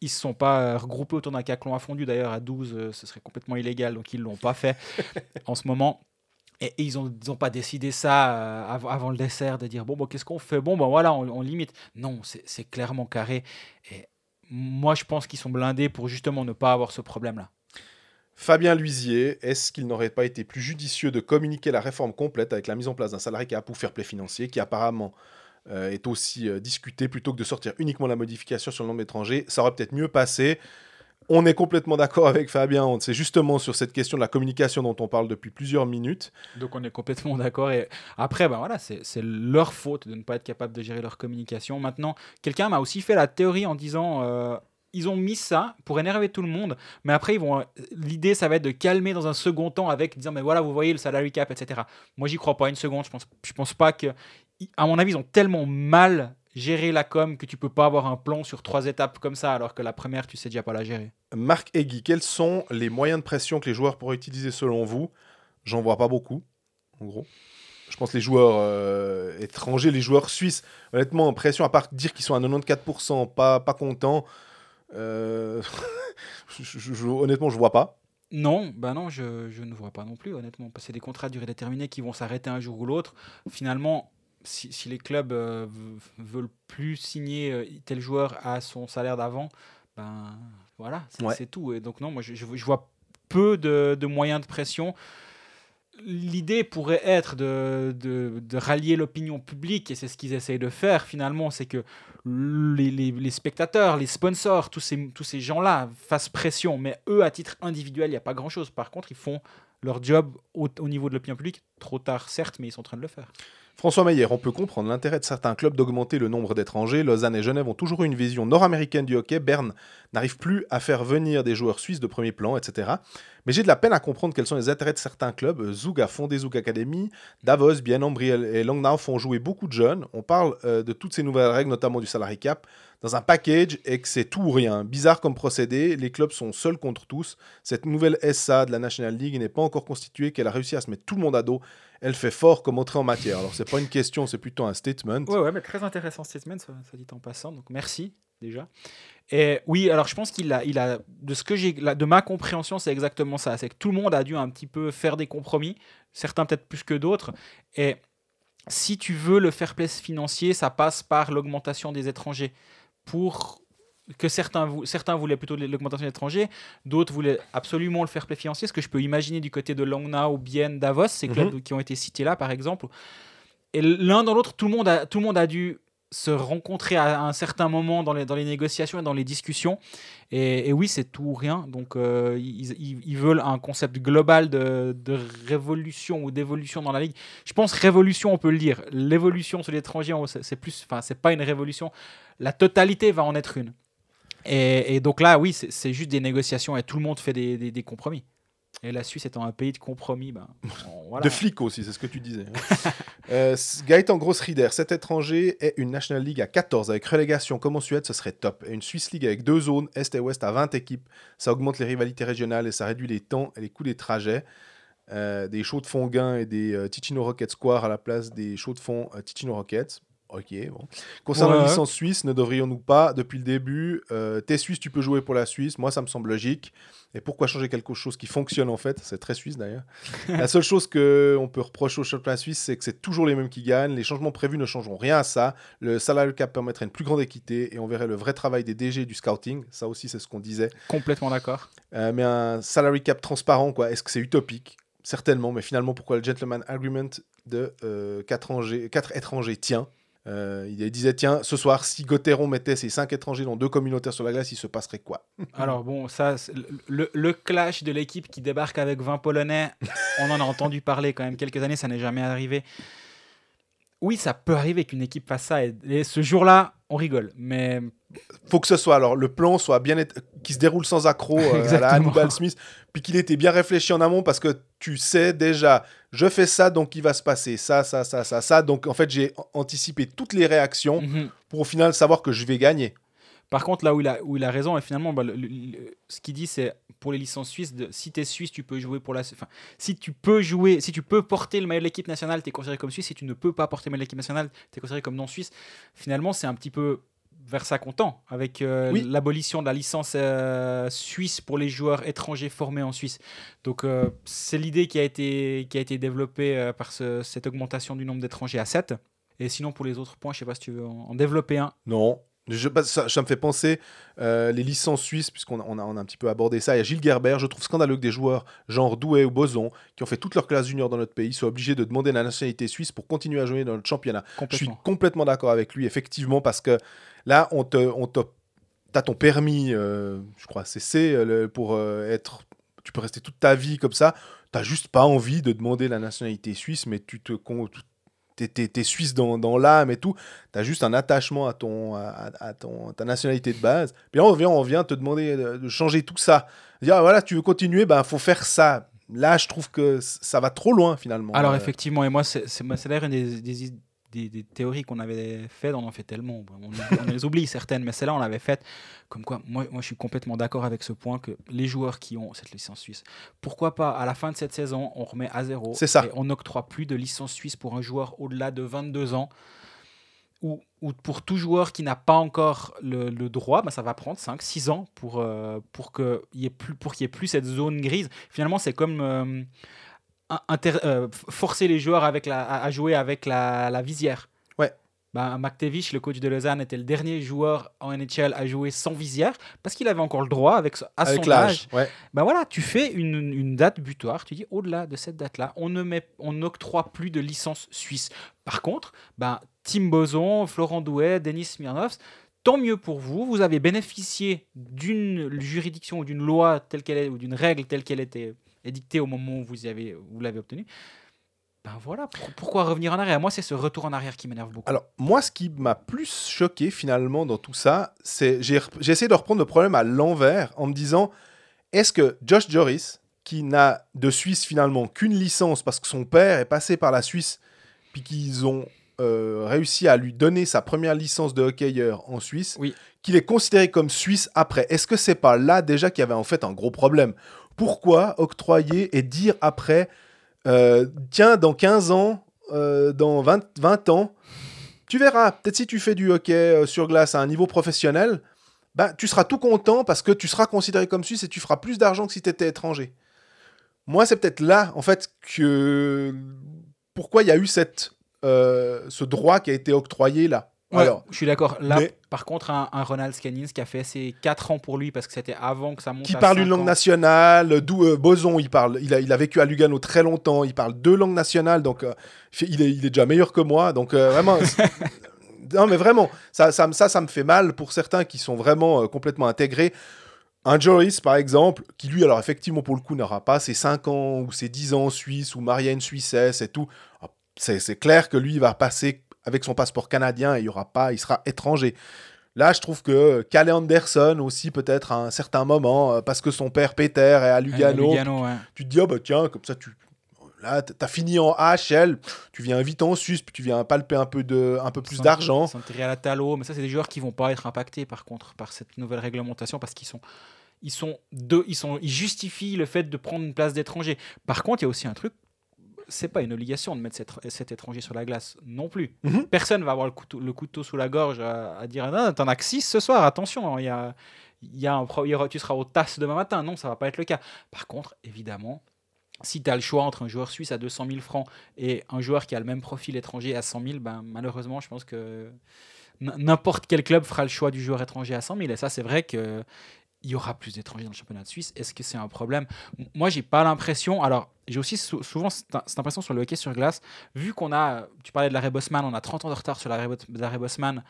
ils, se sont pas euh, regroupés autour d'un caclon à fondu. D'ailleurs, à 12, euh, ce serait complètement illégal, donc ils l'ont pas fait en ce moment. Et, et ils n'ont ils ont pas décidé ça av- avant le dessert, de dire bon, bon qu'est-ce qu'on fait? Bon, ben voilà, on, on limite. Non, c'est c'est clairement carré. Et moi, je pense qu'ils sont blindés pour justement ne pas avoir ce problème-là. Fabien Luisier, est-ce qu'il n'aurait pas été plus judicieux de communiquer la réforme complète avec la mise en place d'un salarié cap ou fair play financier qui apparemment euh, est aussi euh, discuté plutôt que de sortir uniquement la modification sur le nombre d'étrangers? Ça aurait peut-être mieux passé. On est complètement d'accord avec Fabien. C'est justement sur cette question de la communication dont on parle depuis plusieurs minutes. Donc on est complètement d'accord. Et après, ben voilà, c'est c'est leur faute de ne pas être capable de gérer leur communication. Maintenant, quelqu'un m'a aussi fait la théorie en disant, euh, ils ont mis ça pour énerver tout le monde, mais après ils vont, euh, l'idée ça va être de calmer dans un second temps avec disant, mais voilà, vous voyez le salary cap, etc. Moi, j'y crois pas une seconde. Je pense, je pense pas que, à mon avis, ils ont tellement mal géré la com que tu peux pas avoir un plan sur trois étapes comme ça, alors que la première, tu sais déjà pas la gérer. Marc Egui, quels sont les moyens de pression que les joueurs pourraient utiliser selon vous? J'en vois pas beaucoup, en gros. Je pense les joueurs euh, étrangers, les joueurs suisses, honnêtement, pression, à part dire qu'ils sont à 94%, pas, pas contents, je- je- je- honnêtement, je vois pas. Non, bah non, je, je ne vois pas non plus, honnêtement. Parce que c'est des contrats à durée déterminée qui vont s'arrêter un jour ou l'autre. Finalement, si, si les clubs euh, veulent plus signer euh, tel joueur à son salaire d'avant, ben voilà, c'est Ouais. tout. Et donc non, moi je, je- je vois peu de, de moyens de pression. L'idée pourrait être de, de- de rallier l'opinion publique, et c'est ce qu'ils essayent de faire finalement, c'est que les, les- spectateurs, les sponsors, tous ces, tous ces gens-là fassent pression, mais eux, à titre individuel, il n'y a pas grand-chose. Par contre, ils font leur job au, au niveau de l'opinion publique, trop tard certes, mais ils sont en train de le faire. François Meyer, on peut comprendre l'intérêt de certains clubs d'augmenter le nombre d'étrangers. Lausanne et Genève ont toujours eu une vision nord-américaine du hockey. Berne n'arrive plus à faire venir des joueurs suisses de premier plan, etc. Mais j'ai de la peine à comprendre quels sont les intérêts de certains clubs. Zug a fondé Zug Academy, Davos, Bien Ambri et Langnau font jouer beaucoup de jeunes. On parle euh, de toutes ces nouvelles règles, notamment du salary cap, dans un package et que c'est tout ou rien. Bizarre comme procédé, les clubs sont seuls contre tous. Cette nouvelle SA de la National League n'est pas encore constituée, qu'elle a réussi à se mettre tout le monde à dos. Elle fait fort comme entrée en matière. Alors c'est pas une question, c'est plutôt un statement. Ouais, ouais, mais très intéressant semaine, ça, ça dit en passant. Donc merci déjà. Et oui, alors je pense qu'il a, il a, de ce que j'ai, de ma compréhension, c'est exactement ça. C'est que tout le monde a dû un petit peu faire des compromis, certains peut-être plus que d'autres. Et si tu veux le fair play financier, ça passe par l'augmentation des étrangers. Pour que certains, vou- certains voulaient plutôt l'augmentation des étrangers, d'autres voulaient absolument le fair play financier. Ce que je peux imaginer du côté de Langnau, Bienne, Davos, ces clubs qui ont été cités là, par exemple. Et l'un dans l'autre, tout, le monde a- tout le monde a dû se rencontrer à un certain moment dans les, dans les négociations et dans les discussions. Et, et oui, c'est tout ou rien. Donc, euh, ils, ils- ils veulent un concept global de, de révolution ou d'évolution dans la ligue. Je pense révolution, on peut le dire. L'évolution sur l'étranger, c'est plus, enfin, c'est pas une révolution. La totalité va en être une. Et, et donc là, oui, c'est juste des négociations et tout le monde fait des, des- des compromis. Et la Suisse étant un pays de compromis, ben, on- voilà. De flics aussi, c'est ce que tu disais. hein. Euh, Gaëtan Grossrieder, cet étranger est une National League à 14 avec relégation comme en Suède, ce serait top. Et une Swiss League avec deux zones, Est et Ouest à 20 équipes, ça augmente les rivalités régionales et ça réduit les temps et les coûts des trajets. Euh, des chauds de fond gains et des euh, Ticino Rocket Square à la place des chauds de fond euh, Ticino Rockets. Ok, bon. Concernant Ouais. la licence suisse, ne devrions-nous pas, depuis le début, euh, t'es suisse, tu peux jouer pour la Suisse, moi ça me semble logique. Et pourquoi changer quelque chose qui fonctionne en fait? C'est très suisse d'ailleurs. La seule chose qu'on peut reprocher au championnat suisse, c'est que c'est toujours les mêmes qui gagnent. Les changements prévus ne changeront rien à ça. Le salary cap permettrait une plus grande équité et on verrait le vrai travail des DG et du scouting. Ça aussi, c'est ce qu'on disait. Complètement d'accord. Euh, mais un salary cap transparent, quoi. Est-ce que c'est utopique? Certainement, mais finalement, pourquoi le gentleman agreement de 4 étrangers tient? Euh, il disait tiens, ce soir, si Gauthieron mettait ses 5 étrangers dans deux communautaires sur la glace, il se passerait quoi? Alors bon, ça, le, clash de l'équipe qui débarque avec 20 Polonais, on en a entendu parler quand même quelques années, ça n'est jamais arrivé. Oui, ça peut arriver qu'une équipe fasse ça, et, et ce jour-là, on rigole. Mais faut que ce soit alors le plan soit bien qui se déroule sans accroc euh, à la. Hannibal Smith puis qu'il était bien réfléchi en amont parce que tu sais déjà je fais ça donc il va se passer ça ça ça ça ça donc en fait j'ai anticipé toutes les réactions mhm, pour au final savoir que je vais gagner Par contre, là où il a, où il a raison, et finalement, bah, le- le- le- ce qu'il dit, c'est pour les licences suisses, de, si tu es suisse, tu peux jouer pour la. Enfin, si tu peux jouer, si tu peux porter le maillot de l'équipe nationale, tu es considéré comme suisse. Si tu ne peux pas porter le maillot de l'équipe nationale, tu es considéré comme non suisse. Finalement, c'est un petit peu vers ça qu'on tend, avec euh, Oui. l'abolition de la licence euh, suisse pour les joueurs étrangers formés en Suisse. Donc, euh, c'est l'idée qui a été, qui a été développée par ce- cette augmentation du nombre d'étrangers à 7. Et sinon, pour les autres points, je sais pas si tu veux en, en développer un. Non. Je, bah, ça, ça me fait penser euh, les licences suisses, puisqu'on a, on a, on a un petit peu abordé ça. Il y a Gilles Gerber, je trouve scandaleux que des joueurs genre Douai ou Boson, qui ont fait toute leur classe junior dans notre pays, soient obligés de demander la nationalité suisse pour continuer à jouer dans notre championnat. Je suis Complètement. d'accord avec lui, effectivement, parce que là, on te, on te, t'as ton permis, euh, je crois, CC, euh, pour euh, être, tu peux rester toute ta vie comme ça. T'as juste pas envie de demander la nationalité suisse, mais tu te, con- tu- t'es, suisse dans, dans l'âme et tout. T'as juste un attachement à ton, à, à ton, à ta nationalité de base. Puis là, on vient, on vient te demander de, changer tout ça. Dire, ah, voilà, tu veux continuer, ben faut faire ça. Là, je trouve que ça va trop loin finalement. Alors Euh, effectivement, et moi, c'est c'est- moi, c'est d'ailleurs une des, des, des- des théories qu'on avait faites, on en fait tellement, on, on les oublie certaines, mais celle-là, on l'avait faite. Comme quoi, moi, moi, je suis complètement d'accord avec ce point que les joueurs qui ont cette licence suisse, pourquoi pas, à la fin de cette saison, on remet à zéro C'est ça. et on n'octroie plus de licence suisse pour un joueur au-delà de 22 ans ou, ou pour tout joueur qui n'a pas encore le, le droit, bah, ça va prendre 5-6 ans pour, euh, pour qu'il n'y ait, plus- pour y ait plus cette zone grise. Finalement, c'est comme euh, inter- euh, forcer les joueurs avec la, à, à jouer avec la, la visière. Ouais. Bah, McTavish, le coach de Lausanne, était le dernier joueur en NHL à jouer sans visière parce qu'il avait encore le droit avec, à avec son âge. Ouais. ben voilà, tu fais une, une date butoir, tu dis au-delà de cette date-là, on ne met, on n'octroie plus de licence suisse. Par contre, ben, Tim Boson, Florent Douet, Denis Smirnov, tant mieux pour vous, vous avez bénéficié d'une juridiction ou d'une loi telle qu'elle est, ou d'une règle telle qu'elle était édictée au moment où vous, y avez, vous l'avez obtenue. Ben voilà, pour- pourquoi revenir en arrière? Moi, c'est ce retour en arrière qui m'énerve beaucoup. Alors, moi, ce qui m'a plus choqué finalement dans tout ça, c'est j'ai j'ai essayé de reprendre le problème à l'envers en me disant est-ce que Josh Joris, qui n'a de Suisse finalement qu'une licence parce que son père est passé par la Suisse, puis qu'ils ont euh, réussi à lui donner sa première licence de hockeyeur en Suisse, Oui. qu'il est considéré comme Suisse après Est-ce que c'est pas là déjà qu'il y avait en fait un gros problème? Pourquoi octroyer et dire après euh, tiens, dans 15 ans, euh, dans 20, 20 ans, tu verras, peut-être si tu fais du hockey euh, sur glace à un niveau professionnel, bah, tu seras tout content parce que tu seras considéré comme Suisse et tu feras plus d'argent que si tu étais étranger. Moi, c'est peut-être là, en fait, que. Pourquoi il y a eu cette, ce droit qui a été octroyé là. Ouais, Alors, je suis d'accord. Là, mais- par contre, un, un Ronald Scannins qui a fait ses 4 ans pour lui parce que c'était avant que ça monte qui à parle une langue ans. nationale, d'où euh, Boson, il parle, il a, il a vécu à Lugano très longtemps, il parle deux langues nationales, donc euh, il, est, il est déjà meilleur que moi, donc euh, vraiment, non mais vraiment, ça, ça, me- ça, ça me fait mal pour certains qui sont vraiment complètement intégrés. Un Joris, par exemple, qui lui, alors effectivement, pour le coup, n'aura pas ses 5 ans ou ses 10 ans en Suisse ou une Suissesse et tout, Ah, c'est c'est clair que lui, il va passer avec son passeport canadien et il y aura pas, il sera étranger. Là, je trouve que Calais Anderson aussi, peut-être à un certain moment, euh, parce que son père Peter est à Ouais, Lugano, ouais. tu te dis, ah bah tiens, comme ça, tu. Là, t'as fini en HL, tu viens vite en Suisse, puis tu viens palper un peu, de, un peu plus d'argent. à la talo, mais ça, c'est des joueurs qui vont pas être impactés par contre par cette nouvelle réglementation parce qu'ils sont, ils sont deux, ils sont, ils justifient le fait de prendre une place d'étranger. Par contre, il y a aussi un truc, c'est pas une obligation de mettre cet, cet étranger sur la glace non plus. Mhm. Personne va avoir le couteau, le couteau sous la gorge à, à dire non, t'en as que 6 ce soir, attention, il y a, il y a un pro- il y aura- tu seras au TAS demain matin. Non, ça va pas être le cas. Par contre, évidemment. Si tu as le choix entre un joueur suisse à 200 000 francs et un joueur qui a le même profil étranger à 100 000, ben, malheureusement, je pense que n'importe quel club fera le choix du joueur étranger à 100 000. Et ça, c'est vrai que il y aura plus d'étrangers dans le championnat de Suisse. Est-ce que c'est un problème? Moi, j'ai pas l'impression. Alors, j'ai aussi sou- souvent cette, cette impression sur le hockey sur glace. Vu qu'on a, tu parlais de l'arrêt Bosman, on a 30 ans de retard sur l'arrêt Bo- l'arrêt Bosman.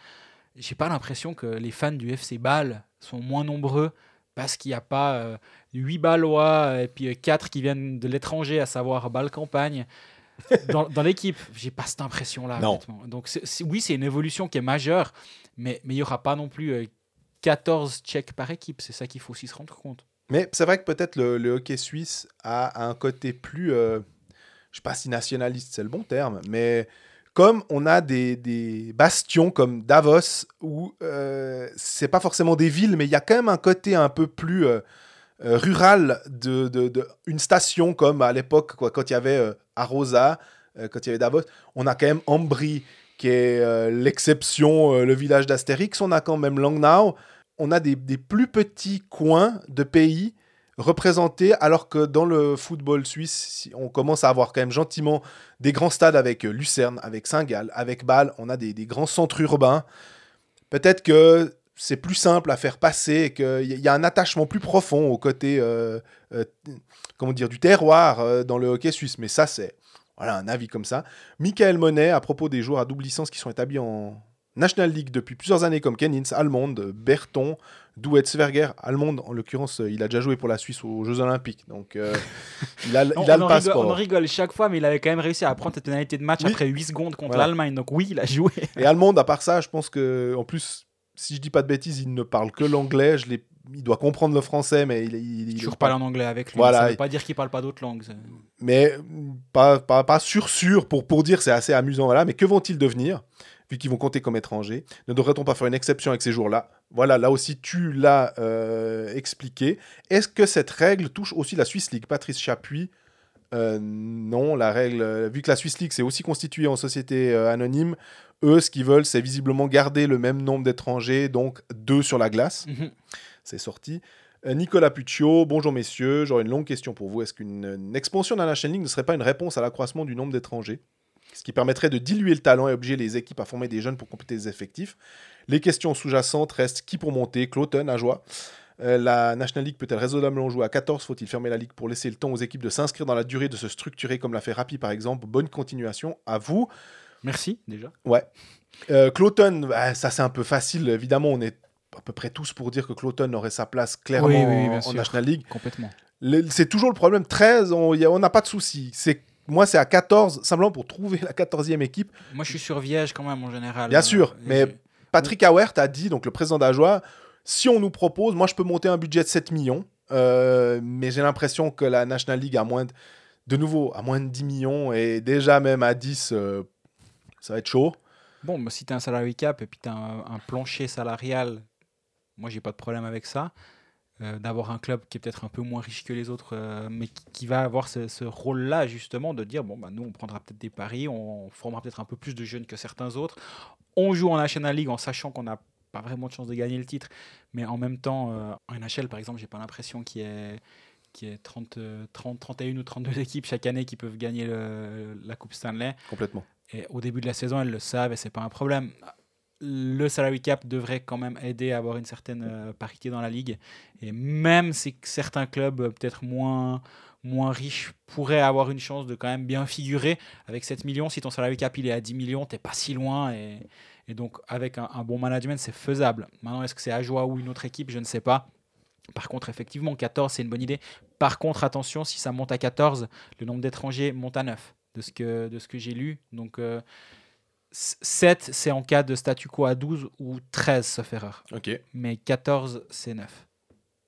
J'ai pas l'impression que les fans du FC Bâle sont moins nombreux parce qu'il n'y a pas euh, 8 Ballois et puis 4 qui viennent de l'étranger, à savoir Bâle Campagne. Dans, dans l'équipe, j'ai pas cette impression-là. Donc, oui, c'est une évolution qui est majeure, mais mais il n'y aura pas non plus euh, 14 checks par équipe. C'est ça qu'il faut aussi se rendre compte. Mais c'est vrai que peut-être le, hockey suisse a un côté plus. euh, je sais pas si nationaliste, c'est le bon terme, mais Comme on a des, des bastions comme Davos, où euh, c'est pas forcément des villes, mais il y a quand même un côté un peu plus euh, euh, rural de, de, une station comme à l'époque, quand il y avait Arosa, quand il y avait Davos. On a quand même Ambry, qui est l'exception, le village d'Astérix. On a quand même Langnau. On a des, plus petits coins de pays représentés, alors que dans le football suisse, on commence à avoir quand même gentiment des grands stades avec euh, Lucerne, avec Saint-Gall, avec Bâle. On a des, grands centres urbains. Peut-être que c'est plus simple à faire passer, et qu'il y, a un attachement plus profond au côté, euh, euh, comment du terroir dans le hockey suisse. Mais ça, c'est un avis comme ça. Michael Monet, à propos des joueurs à double licence qui sont établis en National League depuis plusieurs années, comme Kennins, Almond, Berton, Douet, Sverger. Almond, en l'occurrence, euh, il a déjà joué pour la Suisse aux Jeux Olympiques. Donc, euh, il a, il le rigole, passeport. on rigole chaque fois, mais il avait quand même réussi à prendre cette pénalité de match Oui. après 8 secondes contre Voilà. l'Allemagne. Donc oui, il a joué. Et Almond, à part ça, je pense que, en plus, si je dis pas de bêtises, il ne parle que l'anglais. Je l'ai- il doit comprendre le français, mais il, il, il- Toujours parler en anglais avec lui. Voilà. Ça veut pas dire qu'il parle pas d'autres langues. mais pas, pas, pas sûr sûr pour, pour dire c'est assez amusant voilà mais que vont-ils devenir? Vu qu'ils vont compter comme étrangers ne devrait-on pas faire une exception avec ces jours-là? Voilà là aussi tu l'as euh, expliqué est-ce que cette règle touche aussi la Swiss League? Patrice Chapuis euh, non la règle vu que la Swiss League c'est aussi constituée en société euh, anonyme eux ce qu'ils veulent c'est visiblement garder le même nombre d'étrangers donc deux sur la glace Mhm. c'est sorti. Euh, Nicolas Puccio, bonjour messieurs, j'aurais une longue question pour vous. Est-ce qu'une une expansion de la National League ne serait pas une réponse à l'accroissement du nombre d'étrangers? Ce qui permettrait de diluer le talent et obliger les équipes à former des jeunes pour compléter les effectifs. Les questions sous-jacentes restent qui pour monter Cloton, à joie. Euh, la National League peut-elle raisonnablement jouer à 14 Faut-il fermer la ligue pour laisser le temps aux équipes de s'inscrire dans la durée, de se structurer comme l'a fait Rappi par exemple? Bonne continuation à vous. Merci déjà. Euh, Cloton, bah, ça c'est un peu facile. Évidemment, on est à peu près tous pour dire que Cloton aurait sa place clairement Oui, oui, oui, en- sûr. National League. Complètement. C'est toujours le problème. 13, on y a- on n'a pas de souci. C'est moi, c'est à 14, simplement pour trouver la 14e équipe. Moi, je suis sur Viège quand même en général. Bien sûr, Euh, mais- Patrick Awert a dit, donc le président d'Ajoie, si on nous propose, moi je peux monter un budget de 7 millions, euh, mais j'ai l'impression que la National League a moins de, de nouveau, à moins de 10 millions et déjà même à 10, euh, ça va être chaud. Bon, bah, si tu as un salary cap et puis tu as un, un plancher salarial, moi, j'ai pas de problème avec ça. Euh, D'avoir un club qui est peut-être un peu moins riche que les autres, euh, mais qui, qui va avoir ce, ce rôle-là, justement, de dire bon, bah, nous, on prendra peut-être des paris, on, formera peut-être un peu plus de jeunes que certains autres. On joue en National League en sachant qu'on n'a pas vraiment de chance de gagner le titre, mais en même temps, euh, en NHL, par exemple, j'ai pas l'impression qu'il y ait qu'il y ait 30, euh, 30, 31 ou 32 équipes chaque année qui peuvent gagner le- la Coupe Stanley. Complètement. Et au début de la saison, elles le savent et c'est pas un problème. Le salary cap devrait quand même aider à avoir une certaine euh, parité dans la ligue. Et même si certains clubs euh, peut-être moins, moins riches pourraient avoir une chance de quand même bien figurer avec 7 millions, si ton salary cap il est à 10 millions, t'es pas si loin. Et, et donc avec un, bon management, c'est faisable. Maintenant, est-ce que c'est Ajoie ou une autre équipe Je ne sais pas. Par contre, effectivement, 14, c'est une bonne idée. Par contre, attention, si ça monte à 14, le nombre d'étrangers monte à 9, de ce que, que j'ai lu. Donc, euh, 7, c'est en cas de statu quo à 12 ou 13, sauf erreur. Ok. Mais 14, c'est 9.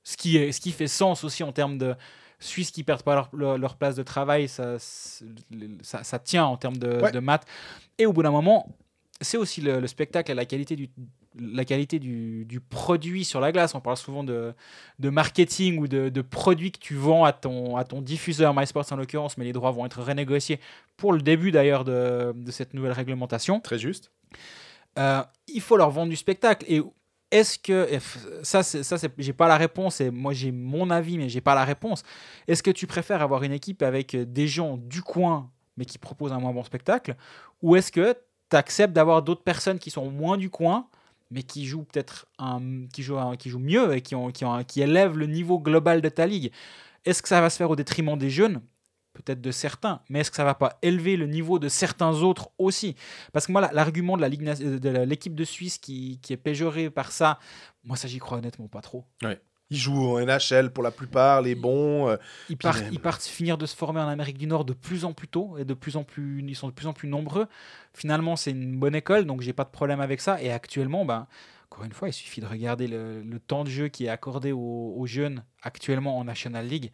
Ce qui, est, ce qui fait sens aussi en termes de Suisses qui perdent pas leur, leur- place de travail, ça, ça, ça tient en termes de, Ouais. de maths. Et au bout d'un moment, c'est aussi le, le spectacle et la qualité du, la qualité du, du produit sur la glace. On parle souvent de, de marketing ou de, de produits que tu vends à ton, à ton diffuseur, MySports en l'occurrence, mais les droits vont être renégociés pour le début d'ailleurs de, de cette nouvelle réglementation. Très juste. Euh, il faut leur vendre du spectacle. Et est-ce que ça, c'est, ça, c'est, j'ai pas la réponse. Et moi, j'ai mon avis, mais j'ai pas la réponse. Est-ce que tu préfères avoir une équipe avec des gens du coin, mais qui proposent un moins bon spectacle, ou est-ce que acceptes d'avoir d'autres personnes qui sont moins du coin, mais qui jouent peut-être un, qui jouent, qui jouent mieux et qui, ont, qui, ont, qui élèvent le niveau global de ta ligue. Est-ce que ça va se faire au détriment des jeunes? Peut-être de certains, mais est-ce que ça va pas élever le niveau de certains autres aussi? Parce que moi, la- l'argument de la Ligue de l'équipe de Suisse qui, qui est péjorée par ça, moi, ça, j'y crois honnêtement pas trop. Ils jouent en NHL pour la plupart, les bons. euh, Ils partent, même- ils partent finir de se former en Amérique du Nord de plus en plus tôt et de plus en plus, ils sont de plus en plus nombreux. Finalement, c'est une bonne école, donc j'ai pas de problème avec ça. Et actuellement, ben, encore une fois, il suffit de regarder le, le temps de jeu qui est accordé aux, aux jeunes actuellement en National League.